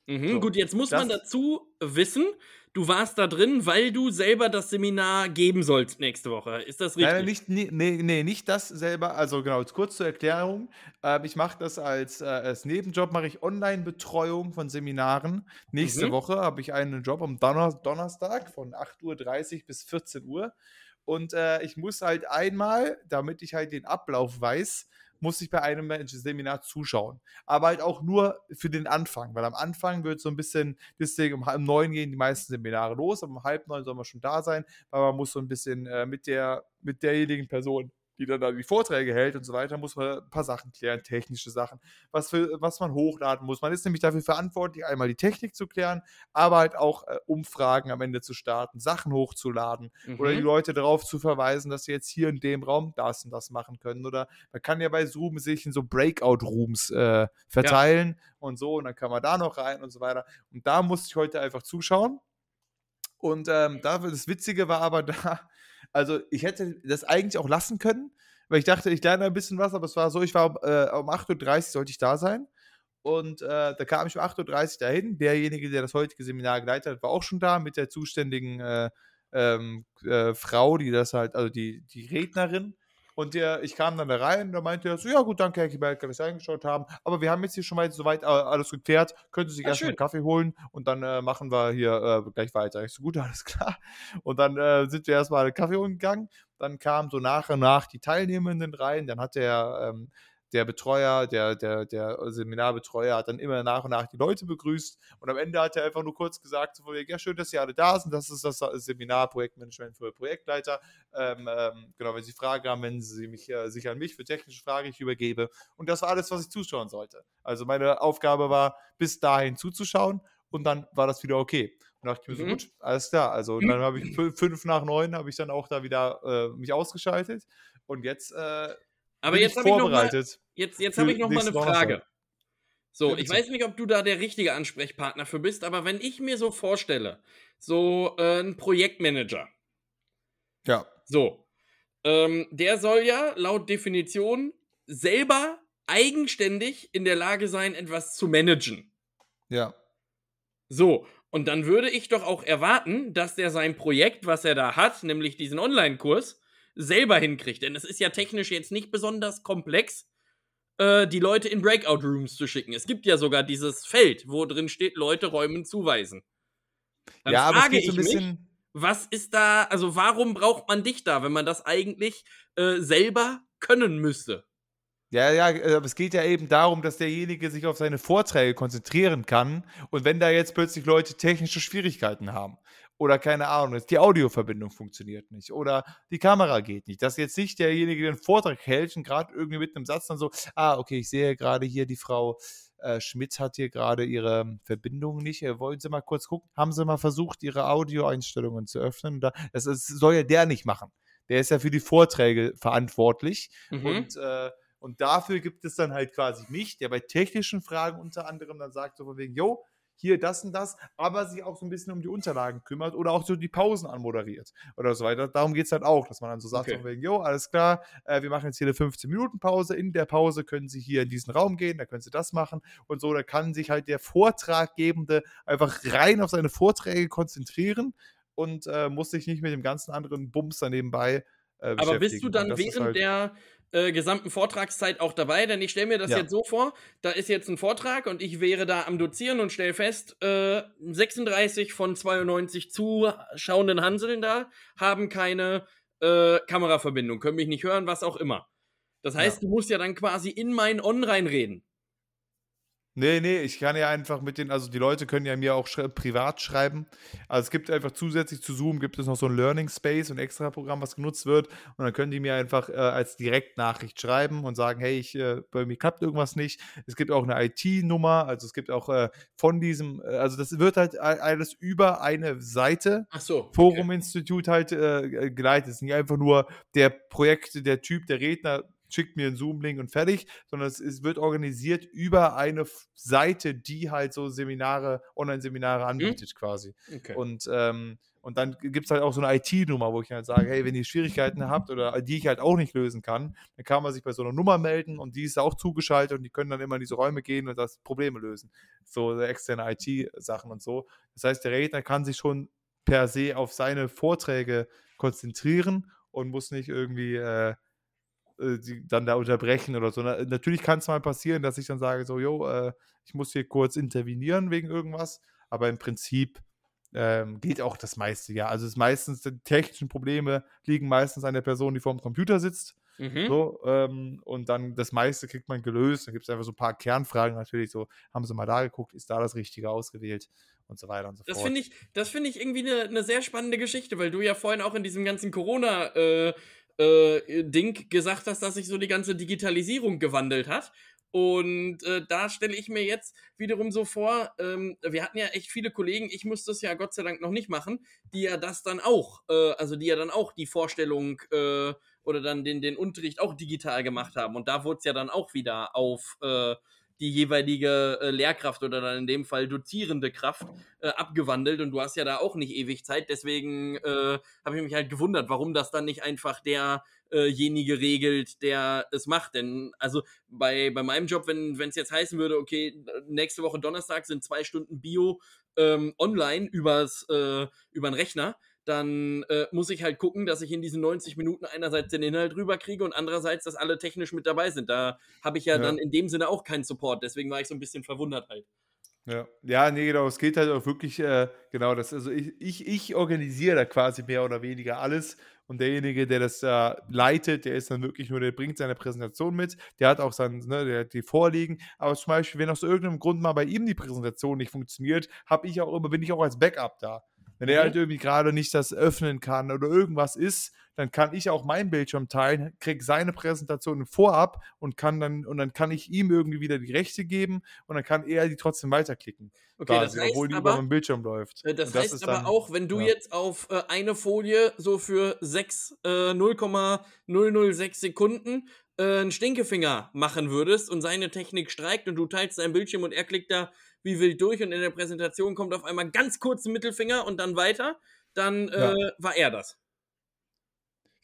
Mhm.
So,
Gut, jetzt muss man dazu wissen, du warst da drin, weil du selber das Seminar geben sollst nächste Woche. Ist das richtig?
Nein, nicht, nee, nee, nicht das selber. Also genau, kurz zur Erklärung. Ähm, ich mache das als, äh, als Nebenjob, mache ich Online-Betreuung von Seminaren. Nächste
Mhm.
Woche habe ich einen Job am Donner Donnerstag von 8.30 Uhr bis 14 Uhr. Und äh, ich muss halt einmal, damit ich halt den Ablauf weiß, muss ich bei einem Seminar zuschauen. Aber halt auch nur für den Anfang, weil am Anfang wird so ein bisschen, deswegen um halb neun gehen die meisten Seminare los, um halb neun soll man schon da sein, weil man muss so ein bisschen äh, mit der, mit derjenigen Person die dann da die Vorträge hält und so weiter, muss man ein paar Sachen klären, technische Sachen, was, für, was man hochladen muss. Man ist nämlich dafür verantwortlich, einmal die Technik zu klären, aber halt auch äh, Umfragen am Ende zu starten, Sachen hochzuladen mhm. oder die mhm. Leute darauf zu verweisen, dass sie jetzt hier in dem Raum das und das machen können. Oder man kann ja bei Zoom sich in so Breakout-Rooms äh, verteilen ja. und so und dann kann man da noch rein und so weiter. Und da musste ich heute einfach zuschauen. Und ähm, da, das Witzige war aber da, also ich hätte das eigentlich auch lassen können, weil ich dachte, ich lerne ein bisschen was, aber es war so, ich war äh, um 8.30 Uhr sollte ich da sein. Und äh, da kam ich um 8.30 Uhr dahin. Derjenige, der das heutige Seminar geleitet hat, war auch schon da mit der zuständigen äh, ähm, äh, Frau, die das halt, also die, die Rednerin. Und der, ich kam dann da rein, da meinte er so, ja gut, danke Herr Kibel, dass Sie eingeschaut haben, aber wir haben jetzt hier schon mal soweit alles geklärt, können Sie sich erstmal einen Kaffee holen und dann äh, machen wir hier äh, gleich weiter. Ich so, gut, alles klar. Und dann äh, sind wir erstmal einen Kaffee holen gegangen, dann kamen so nach und nach die Teilnehmenden rein, dann hat der ähm, der Betreuer, der, der, der Seminarbetreuer hat dann immer nach und nach die Leute begrüßt und am Ende hat er einfach nur kurz gesagt, so, ja schön, dass Sie alle da sind, das ist das Seminar Projektmanagement für Projektleiter. Ähm, ähm, genau, wenn Sie Fragen haben, wenn Sie mich, äh, sich an mich für technische Fragen ich übergebe und das war alles, was ich zuschauen sollte. Also meine Aufgabe war, bis dahin zuzuschauen und dann war das wieder okay. Und dachte ich mir so, mhm. gut, alles klar. Also dann habe ich fünf nach neun, habe ich dann auch da wieder äh, mich ausgeschaltet und jetzt äh,
aber jetzt habe ich noch mal, jetzt, jetzt habe ich noch mal eine Frage. So, ich weiß nicht, ob du da der richtige Ansprechpartner für bist, aber wenn ich mir so vorstelle, so äh, ein Projektmanager.
Ja.
So. Ähm, der soll ja laut Definition selber eigenständig in der Lage sein, etwas zu managen.
Ja.
So, und dann würde ich doch auch erwarten, dass der sein Projekt, was er da hat, nämlich diesen Online-Kurs, selber hinkriegt. Denn es ist ja technisch jetzt nicht besonders komplex, äh, die Leute in Breakout-Rooms zu schicken. Es gibt ja sogar dieses Feld, wo drin steht, Leute Räumen zuweisen. Dann ja, aber es geht so ein bisschen. Mich, was ist da, also warum braucht man dich da, wenn man das eigentlich äh, selber können müsste?
Ja, ja, aber es geht ja eben darum, dass derjenige sich auf seine Vorträge konzentrieren kann. Und wenn da jetzt plötzlich Leute technische Schwierigkeiten haben, oder keine Ahnung, die Audioverbindung funktioniert nicht oder die Kamera geht nicht. Dass jetzt nicht derjenige, der den Vortrag hält und gerade irgendwie mit einem Satz dann so, ah, okay, ich sehe gerade hier die Frau äh, Schmidt hat hier gerade ihre Verbindung nicht. Äh, wollen Sie mal kurz gucken? Haben Sie mal versucht, Ihre Audioeinstellungen zu öffnen? Da, das, das soll ja der nicht machen. Der ist ja für die Vorträge verantwortlich mhm. und äh, und dafür gibt es dann halt quasi mich, der bei technischen Fragen unter anderem dann sagt, so von wegen, yo, hier das und das, aber sich auch so ein bisschen um die Unterlagen kümmert oder auch so die Pausen anmoderiert oder so weiter. Darum geht es halt auch, dass man dann so sagt, okay. wegen, jo, alles klar, äh, wir machen jetzt hier eine 15-Minuten-Pause. In der Pause können Sie hier in diesen Raum gehen, da können Sie das machen und so. Da kann sich halt der Vortraggebende einfach rein auf seine Vorträge konzentrieren und äh, muss sich nicht mit dem ganzen anderen Bums da nebenbei
äh, Aber bist du dann während halt der äh, gesamten Vortragszeit auch dabei, denn ich stelle mir das ja. jetzt so vor, da ist jetzt ein Vortrag und ich wäre da am Dozieren und stelle fest, äh, 36 von 92 zuschauenden Hanseln da haben keine äh, Kameraverbindung, können mich nicht hören, was auch immer. Das heißt, ja. du musst ja dann quasi in mein On reinreden.
Nee, nee, ich kann ja einfach mit den, also die Leute können ja mir auch schrei privat schreiben. Also es gibt einfach zusätzlich zu Zoom gibt es noch so ein Learning Space, ein extra Programm, was genutzt wird. Und dann können die mir einfach äh, als Direktnachricht schreiben und sagen, hey, ich, äh, bei mir klappt irgendwas nicht. Es gibt auch eine IT-Nummer, also es gibt auch äh, von diesem, äh, also das wird halt alles über eine Seite,
Ach so,
Forum-Institut halt äh, geleitet. Es ist nicht einfach nur der Projekt, der Typ, der Redner schickt mir einen Zoom-Link und fertig, sondern es, es, wird organisiert über eine Seite, die halt so Seminare, Online-Seminare mhm. anbietet mhm. quasi. Okay. Und, ähm, und dann gibt es halt auch so eine IT-Nummer, wo ich halt sage, hey, wenn ihr Schwierigkeiten habt oder die ich halt auch nicht lösen kann, dann kann man sich bei so einer Nummer melden und die ist auch zugeschaltet und die können dann immer in diese Räume gehen und das Probleme lösen. So externe IT-Sachen und so. Das heißt, der Redner kann sich schon per se auf seine Vorträge konzentrieren und muss nicht irgendwie äh, äh, die dann da unterbrechen oder so. natürlich kann es mal passieren, dass ich dann sage, so, jo, äh, ich muss hier kurz intervenieren wegen irgendwas, aber im Prinzip ähm, geht auch das meiste, ja. Also es ist meistens, die technischen Probleme liegen meistens an der Person, die vor dem Computer sitzt.
Mhm.
So, ähm, und dann das meiste kriegt man gelöst. Dann gibt es einfach so ein paar Kernfragen natürlich. So, haben sie mal da geguckt, ist da das Richtige ausgewählt und so weiter und so
Das
fort.
finde ich, das finde ich irgendwie eine ne sehr spannende Geschichte, weil du ja vorhin auch in diesem ganzen Corona äh, äh, Ding gesagt hast, dass sich so die ganze Digitalisierung gewandelt hat. Und äh, da stelle ich mir jetzt wiederum so vor, ähm, wir hatten ja echt viele Kollegen, ich musste es ja Gott sei Dank noch nicht machen, die ja das dann auch, äh, also die ja dann auch die Vorstellung äh, oder dann den, den Unterricht auch digital gemacht haben. Und da wurde es ja dann auch wieder auf äh, die jeweilige äh, Lehrkraft oder dann in dem Fall dozierende Kraft äh, abgewandelt und du hast ja da auch nicht ewig Zeit, deswegen äh, habe ich mich halt gewundert, warum das dann nicht einfach derjenige regelt, der es macht. Denn also bei, bei meinem Job, wenn es jetzt heißen würde, okay, nächste Woche Donnerstag sind zwei Stunden Bio ähm, online übers, äh, über den Rechner, dann äh, muss ich halt gucken, dass ich in diesen 90 Minuten einerseits den Inhalt rüberkriege und andererseits, dass alle technisch mit dabei sind. Da habe ich ja,
Ja.
dann in dem Sinne auch keinen Support. Deswegen war ich so ein bisschen verwundert halt.
Ja, ja, nee, genau. Es geht halt auch wirklich, äh, genau, das, also ich, ich, ich organisiere da quasi mehr oder weniger alles. Und derjenige, der das äh, leitet, der ist dann wirklich nur, der bringt seine Präsentation mit, der hat auch sein, ne, der hat die vorliegen. Aber zum Beispiel, wenn aus irgendeinem Grund mal bei ihm die Präsentation nicht funktioniert, habe ich auch immer, bin ich auch als Backup da. Wenn er halt irgendwie gerade nicht das öffnen kann oder irgendwas ist, dann kann ich auch meinen Bildschirm teilen, kriege seine Präsentation vorab und kann dann, und dann kann ich ihm irgendwie wieder die Rechte geben und dann kann er die trotzdem weiterklicken.
Okay,
quasi,
das heißt
obwohl die über
aber,
meinem Bildschirm läuft.
äh, das
Und
heißt aber
dann-
auch, wenn du
ja.
jetzt auf äh, eine Folie so für 6, äh, 0,006 Sekunden äh, einen Stinkefinger machen würdest und seine Technik streikt und du teilst deinen Bildschirm und er klickt da wie wild durch und in der Präsentation kommt auf einmal ganz kurz ein Mittelfinger und dann weiter, dann äh,
Ja.
war er das.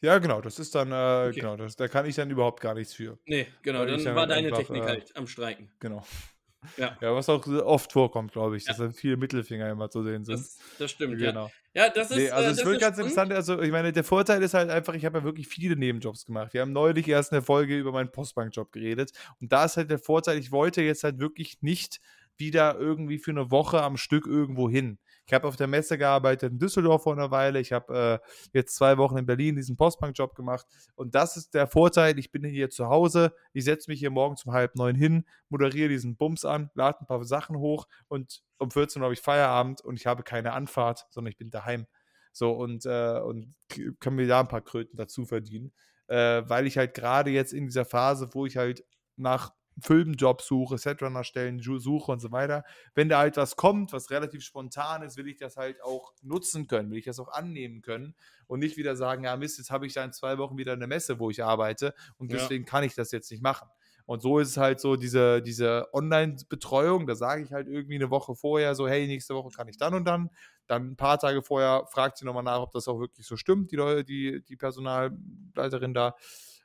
Ja, genau, das ist dann, äh,
Okay.
genau, das, da kann ich dann überhaupt gar nichts für.
Nee, genau, dann
dann
war deine
einfach,
Technik
äh,
halt am Streiken.
Genau.
Ja.
Ja, was auch oft vorkommt, glaube ich, dass
Ja.
dann viele Mittelfinger immer zu sehen sind.
Das, das stimmt, ja.
genau.
Ja, das ist,
Nee, also
äh,
es wird ganz
spannend.
interessant. Also, ich meine, der Vorteil ist halt einfach, ich habe ja wirklich viele Nebenjobs gemacht. Wir haben neulich erst eine Folge über meinen Postbankjob geredet. Und da ist halt der Vorteil, ich wollte jetzt halt wirklich nicht wieder irgendwie für eine Woche am Stück irgendwo hin. Ich habe auf der Messe gearbeitet in Düsseldorf vor einer Weile. Ich habe äh, jetzt zwei Wochen in Berlin diesen Postbankjob gemacht. Und das ist der Vorteil. Ich bin hier zu Hause. Ich setze mich hier morgens um halb neun hin, moderiere diesen Bums an, lade ein paar Sachen hoch und um 14 Uhr habe ich Feierabend und ich habe keine Anfahrt, sondern ich bin daheim. So und, äh, und kann mir da ein paar Kröten dazu verdienen. Äh, weil ich halt gerade jetzt in dieser Phase, wo ich halt nach Filmjobs suche, Setrunner-Stellen ju- suche und so weiter, wenn da halt was kommt, was relativ spontan ist, will ich das halt auch nutzen können, will ich das auch annehmen können und nicht wieder sagen, ja Mist, jetzt habe ich da in zwei Wochen wieder eine Messe, wo ich arbeite und
Ja.
deswegen kann ich das jetzt nicht machen. Und so ist es halt so, diese, diese Online-Betreuung, da sage ich halt irgendwie eine Woche vorher so, hey, nächste Woche kann ich dann und dann. Dann ein paar Tage vorher fragt sie nochmal nach, ob das auch wirklich so stimmt, die, Leute, die, die Personalleiterin da.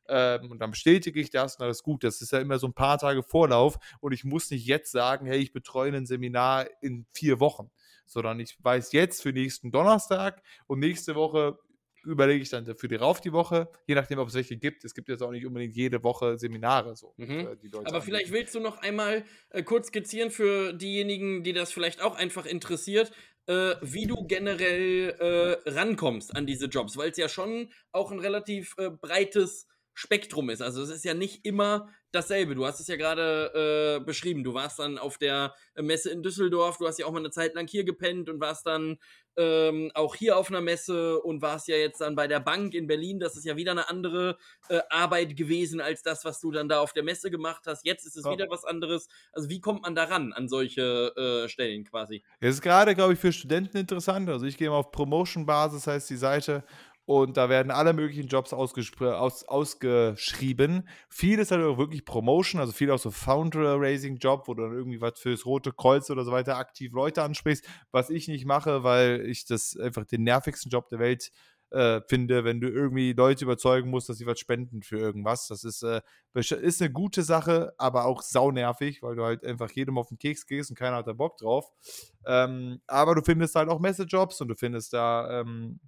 Ähm, und dann bestätige ich das und alles gut. Das ist ja immer so ein paar Tage Vorlauf und ich muss nicht jetzt sagen, hey, ich betreue ein Seminar in vier Wochen, sondern ich weiß jetzt für nächsten Donnerstag und nächste Woche überlege ich dann für die rauf die Woche, je nachdem, ob es welche gibt. Es gibt jetzt auch nicht unbedingt jede Woche Seminare so.
Mhm.
äh, die Leute
Aber vielleicht
anbieten.
willst du noch einmal äh, kurz skizzieren für diejenigen, die das vielleicht auch einfach interessiert, äh, wie du generell äh, rankommst an diese Jobs, weil es ja schon auch ein relativ äh, breites Spektrum ist. Also es ist ja nicht immer dasselbe. Du hast es ja gerade äh, beschrieben. Du warst dann auf der Messe in Düsseldorf, du hast ja auch mal eine Zeit lang hier gepennt und warst dann ähm, auch hier auf einer Messe und warst ja jetzt dann bei der Bank in Berlin. Das ist ja wieder eine andere äh, Arbeit gewesen als das, was du dann da auf der Messe gemacht hast. Jetzt ist es
Ja.
wieder was anderes. Also wie kommt man da ran an solche äh, Stellen quasi?
Es ist gerade, glaube ich, für Studenten interessant. Also ich gehe mal auf Promotion-Basis, heißt die Seite. Und da werden alle möglichen Jobs aus, ausgeschrieben. Viel ist halt auch wirklich Promotion, also viel auch so Fundraising-Job, wo du dann irgendwie was fürs Rote Kreuz oder so weiter aktiv Leute ansprichst, was ich nicht mache, weil ich das einfach den nervigsten Job der Welt äh, finde, wenn du irgendwie Leute überzeugen musst, dass sie was spenden für irgendwas. Das ist, äh, ist eine gute Sache, aber auch saunervig, weil du halt einfach jedem auf den Keks gehst und keiner hat da Bock drauf. Ähm, aber du findest halt auch Messejobs und du findest da ähm,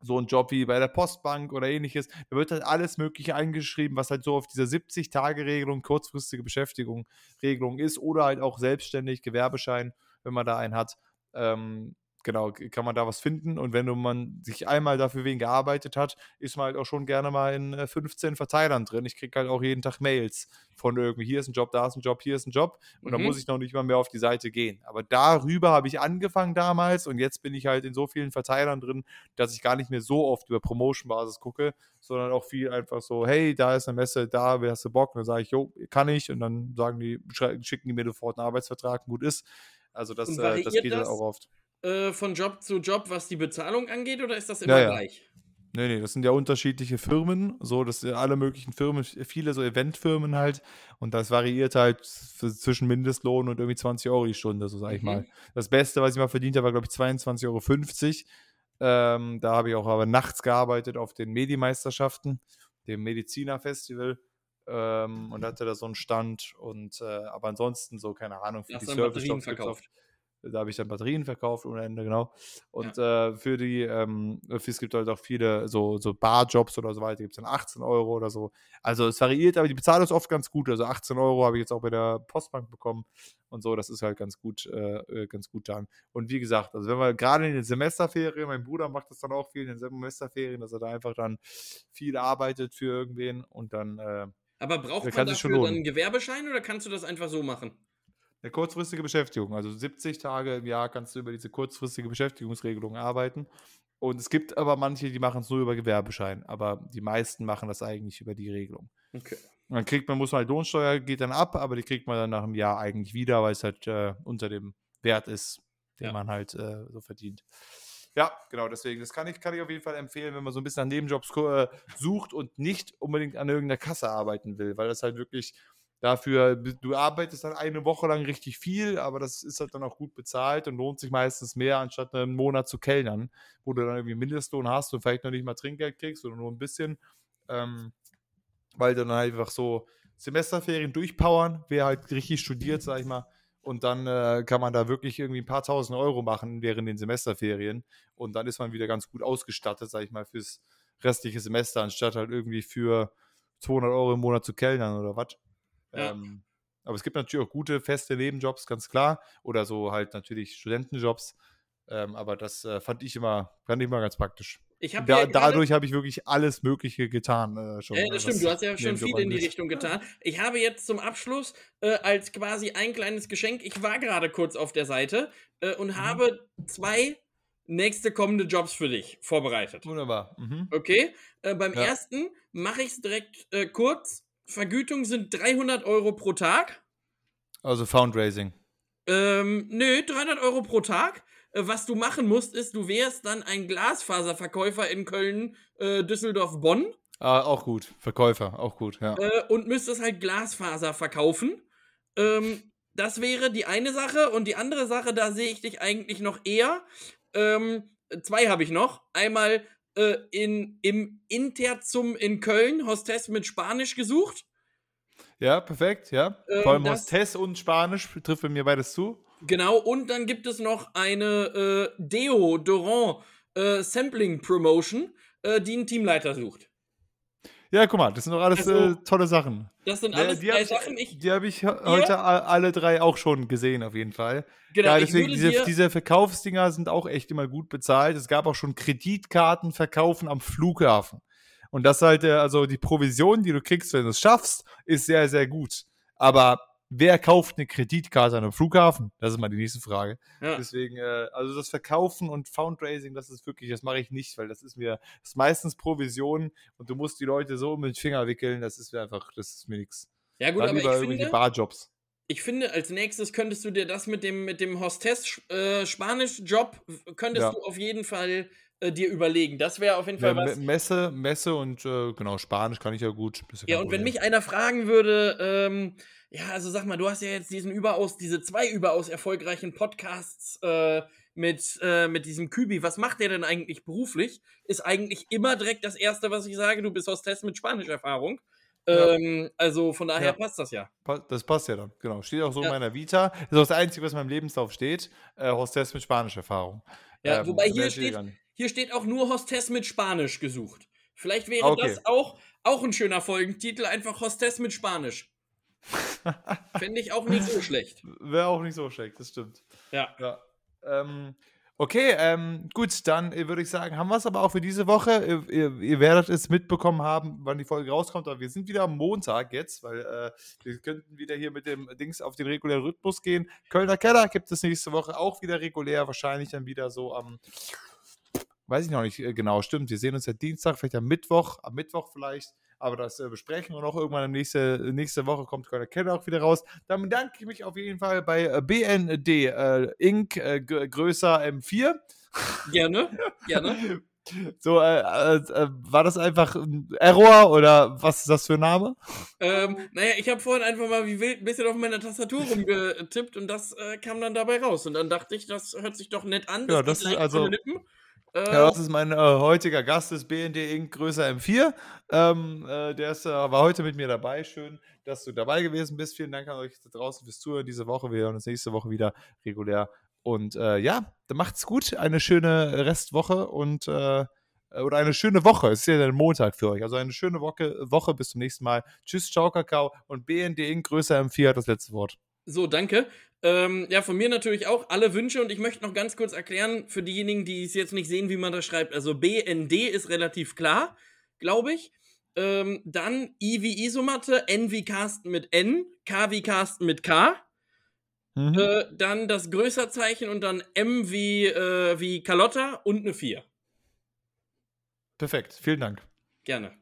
so einen Job wie bei der Postbank oder ähnliches. Da wird halt alles Mögliche eingeschrieben, was halt so auf dieser 70-Tage-Regelung, kurzfristige Beschäftigung, Regelung ist oder halt auch selbstständig, Gewerbeschein, wenn man da einen hat. Ähm, genau, kann man da was finden. Und wenn man sich einmal dafür wen gearbeitet hat, ist man halt auch schon gerne mal in 15 äh, Verteilern drin. Ich kriege halt auch jeden Tag Mails von irgendwie, hier ist ein Job, da ist ein Job, hier ist ein Job. Und mhm. dann muss ich noch nicht mal mehr auf die Seite gehen. Aber darüber habe ich angefangen damals und jetzt bin ich halt in so vielen Verteilern drin, dass ich gar nicht mehr so oft über Promotion-Basis gucke, sondern auch viel einfach so, hey, da ist eine Messe, da, wer hast du Bock? Und dann sage ich, jo, kann ich. Und dann sagen die, schicken die mir sofort einen Arbeitsvertrag, gut ist. Also das, äh, das geht das, auch oft.
Äh, von Job zu Job, was die Bezahlung angeht, oder ist das immer ja, gleich?
Nee, nee, das sind ja unterschiedliche Firmen, so, das sind alle möglichen Firmen, viele so Eventfirmen halt. Und das variiert halt zwischen Mindestlohn und irgendwie 20 Euro die Stunde, so sag ich mhm. mal. Das Beste, was ich mal verdient habe, war, glaube ich, 22,50 Euro. Ähm, da habe ich auch aber nachts gearbeitet auf den Medimeisterschaften, dem Medizinerfestival. Ähm, und hatte da so einen Stand und äh, aber ansonsten so, keine Ahnung,
für die Service
verkauft. Da habe ich dann Batterien verkauft ohne Ende, genau. Und ja. äh, für die, ähm, es gibt halt auch viele so, so Barjobs oder so weiter, gibt es dann 18 Euro oder so. Also es variiert, aber die Bezahlung ist oft ganz gut. Also 18 Euro habe ich jetzt auch bei der Postbank bekommen und so, das ist halt ganz gut, äh, äh, ganz gut dann. Und wie gesagt, also wenn wir gerade in den Semesterferien, mein Bruder macht das dann auch viel in den Semesterferien, dass er da einfach dann viel arbeitet für irgendwen und dann. Äh,
aber braucht man dafür dann einen Gewerbeschein oder kannst du das einfach so machen?
Eine kurzfristige Beschäftigung. Also 70 Tage im Jahr kannst du über diese kurzfristige Beschäftigungsregelung arbeiten. Und es gibt aber manche, die machen es nur über Gewerbeschein. Aber die meisten machen das eigentlich über die Regelung.
Okay.
Und dann kriegt man, muss man halt Lohnsteuer, geht dann ab, aber die kriegt man dann nach einem Jahr eigentlich wieder, weil es halt äh, unter dem Wert ist, den ja. man halt äh, so verdient. Ja, genau, deswegen, das kann ich, kann ich auf jeden Fall empfehlen, wenn man so ein bisschen an Nebenjobs äh, sucht und nicht unbedingt an irgendeiner Kasse arbeiten will, weil das halt wirklich dafür, du arbeitest dann eine Woche lang richtig viel, aber das ist halt dann auch gut bezahlt und lohnt sich meistens mehr, anstatt einen Monat zu kellnern, wo du dann irgendwie Mindestlohn hast und vielleicht noch nicht mal Trinkgeld kriegst oder nur ein bisschen, ähm, weil du dann einfach so Semesterferien durchpowern, wer halt richtig studiert, sag ich mal, und dann äh, kann man da wirklich irgendwie ein paar tausend Euro machen während den Semesterferien und dann ist man wieder ganz gut ausgestattet, sag ich mal, fürs restliche Semester, anstatt halt irgendwie für 200 Euro im Monat zu kellnern oder was. Ja. Ähm, aber es gibt natürlich auch gute, feste Nebenjobs, ganz klar. Oder so halt natürlich Studentenjobs. Ähm, aber das äh, fand ich immer, fand ich immer ganz praktisch.
Hab
da, ja dadurch habe ich wirklich alles Mögliche getan. Äh, schon,
ja, das stimmt, du hast ja schon viel in die Richtung getan. Ich habe jetzt zum Abschluss äh, als quasi ein kleines Geschenk, ich war gerade kurz auf der Seite äh, und mhm. habe zwei nächste kommende Jobs für dich vorbereitet.
Wunderbar. Mhm.
Okay, äh, beim ja. ersten mache ich es direkt äh, kurz Vergütung sind 300 Euro pro Tag.
Also Foundraising.
Ähm, nö, 300 Euro pro Tag. Äh, was du machen musst, ist, du wärst dann ein Glasfaserverkäufer in Köln, äh, Düsseldorf, Bonn.
Ah, auch gut. Verkäufer, auch gut, ja.
Äh, und müsstest halt Glasfaser verkaufen. Ähm, das wäre die eine Sache. Und die andere Sache, da sehe ich dich eigentlich noch eher. Ähm, zwei habe ich noch. Einmal äh, in, im Interzum in Köln Hostess mit Spanisch gesucht.
Ja, perfekt, ja. Ähm, Vor allem das, Hostess und Spanisch trifft bei mir beides zu.
Genau, und dann gibt es noch eine äh, Deodorant äh, Sampling Promotion, äh, die einen Teamleiter sucht.
Ja, guck mal, das sind doch alles also, äh, tolle Sachen.
Das sind alles
die, die drei
Sachen.
Ich, die habe ich heute ja. alle drei auch schon gesehen, auf jeden Fall. Genau, ja, deswegen, diese, diese Verkaufsdinger sind auch echt immer gut bezahlt. Es gab auch schon Kreditkarten verkaufen am Flughafen. Und das halt, äh, also die Provision, die du kriegst, wenn du es schaffst, ist sehr, sehr gut. Aber wer kauft eine Kreditkarte an einem Flughafen? Das ist mal die nächste Frage. Ja. Deswegen, äh, also das Verkaufen und Foundraising, das ist wirklich, das mache ich nicht, weil das ist mir, das ist meistens Provision und du musst die Leute so um den Finger wickeln, das ist mir einfach, das ist mir nichts.
Ja gut, Dann aber ich finde,
Barjobs.
Ich finde, als nächstes könntest du dir das mit dem, mit dem Hostess-Spanisch-Job, äh, könntest ja. du auf jeden Fall äh, dir überlegen. Das wäre auf jeden Fall
ja,
was.
Messe, Messe und äh, genau, Spanisch kann ich ja gut.
Ja, und wenn mich einer fragen würde, ähm, ja, also sag mal, du hast ja jetzt diesen überaus, diese zwei überaus erfolgreichen Podcasts äh, mit, äh, mit diesem Kübi. Was macht der denn eigentlich beruflich? Ist eigentlich immer direkt das Erste, was ich sage. Du bist Hostess mit Spanisch-Erfahrung. Ja. Ähm, also von daher ja. passt das ja.
Das passt ja dann, genau. Steht auch so ja. in meiner Vita. Das ist auch das Einzige, was in meinem Lebenslauf steht. Äh, Hostess mit Spanisch-Erfahrung.
Ja, ähm, wobei hier steht, hier steht auch nur Hostess mit Spanisch gesucht. Vielleicht wäre okay. das auch, auch ein schöner Folgentitel, einfach Hostess mit Spanisch. Fände ich auch nicht so schlecht.
Wäre auch nicht so schlecht, das stimmt.
Ja.
ja. Ähm, Okay, ähm, gut, dann äh, würde ich sagen, haben wir es aber auch für diese Woche. Ihr, ihr, ihr, werdet es mitbekommen haben, wann die Folge rauskommt, aber wir sind wieder am Montag jetzt, weil äh, wir könnten wieder hier mit dem Dings auf den regulären Rhythmus gehen. Kölner Keller gibt es nächste Woche auch wieder regulär, wahrscheinlich dann wieder so am, weiß ich noch nicht äh, genau, stimmt, wir sehen uns ja Dienstag, vielleicht am Mittwoch, am Mittwoch vielleicht aber das äh, besprechen wir noch irgendwann nächste, nächste Woche kommt Kölner Keller auch wieder raus. Dann bedanke ich mich auf jeden Fall bei äh, BND äh, Inc. Äh, größer M4.
Gerne, gerne.
So, äh, äh, war das einfach ein Error oder was ist das für ein Name?
Ähm, naja, ich habe vorhin einfach mal wie wild ein bisschen auf meiner Tastatur rumgetippt und das äh, kam dann dabei raus. Und dann dachte ich, das hört sich doch nett an.
Das ja, das ist also. Lippen. Äh, ja, das ist mein äh, heutiger Gast des BND Inc. größer M4. Ähm, äh, der ist, äh, war heute mit mir dabei. Schön, dass du dabei gewesen bist. Vielen Dank an euch da draußen fürs Zuhören diese Woche. Wir hören uns nächste Woche wieder regulär. Und äh, ja, dann macht's gut. Eine schöne Restwoche und äh, oder eine schöne Woche. Es ist ja der Montag für euch. Also eine schöne Woche, Woche. Bis zum nächsten Mal. Tschüss, ciao, Kakao. Und BND Inc. größer M4 hat das letzte Wort.
So, danke. Ähm, ja, von mir natürlich auch alle Wünsche und ich möchte noch ganz kurz erklären für diejenigen, die es jetzt nicht sehen, wie man das schreibt. Also BND ist relativ klar, glaube ich. Ähm, dann I wie Isomatte, N wie Carsten mit N, K wie Carsten mit K. Mhm. Äh, dann das Größerzeichen und dann M wie, äh, wie Carlotta und eine 4.
Perfekt, vielen Dank.
Gerne.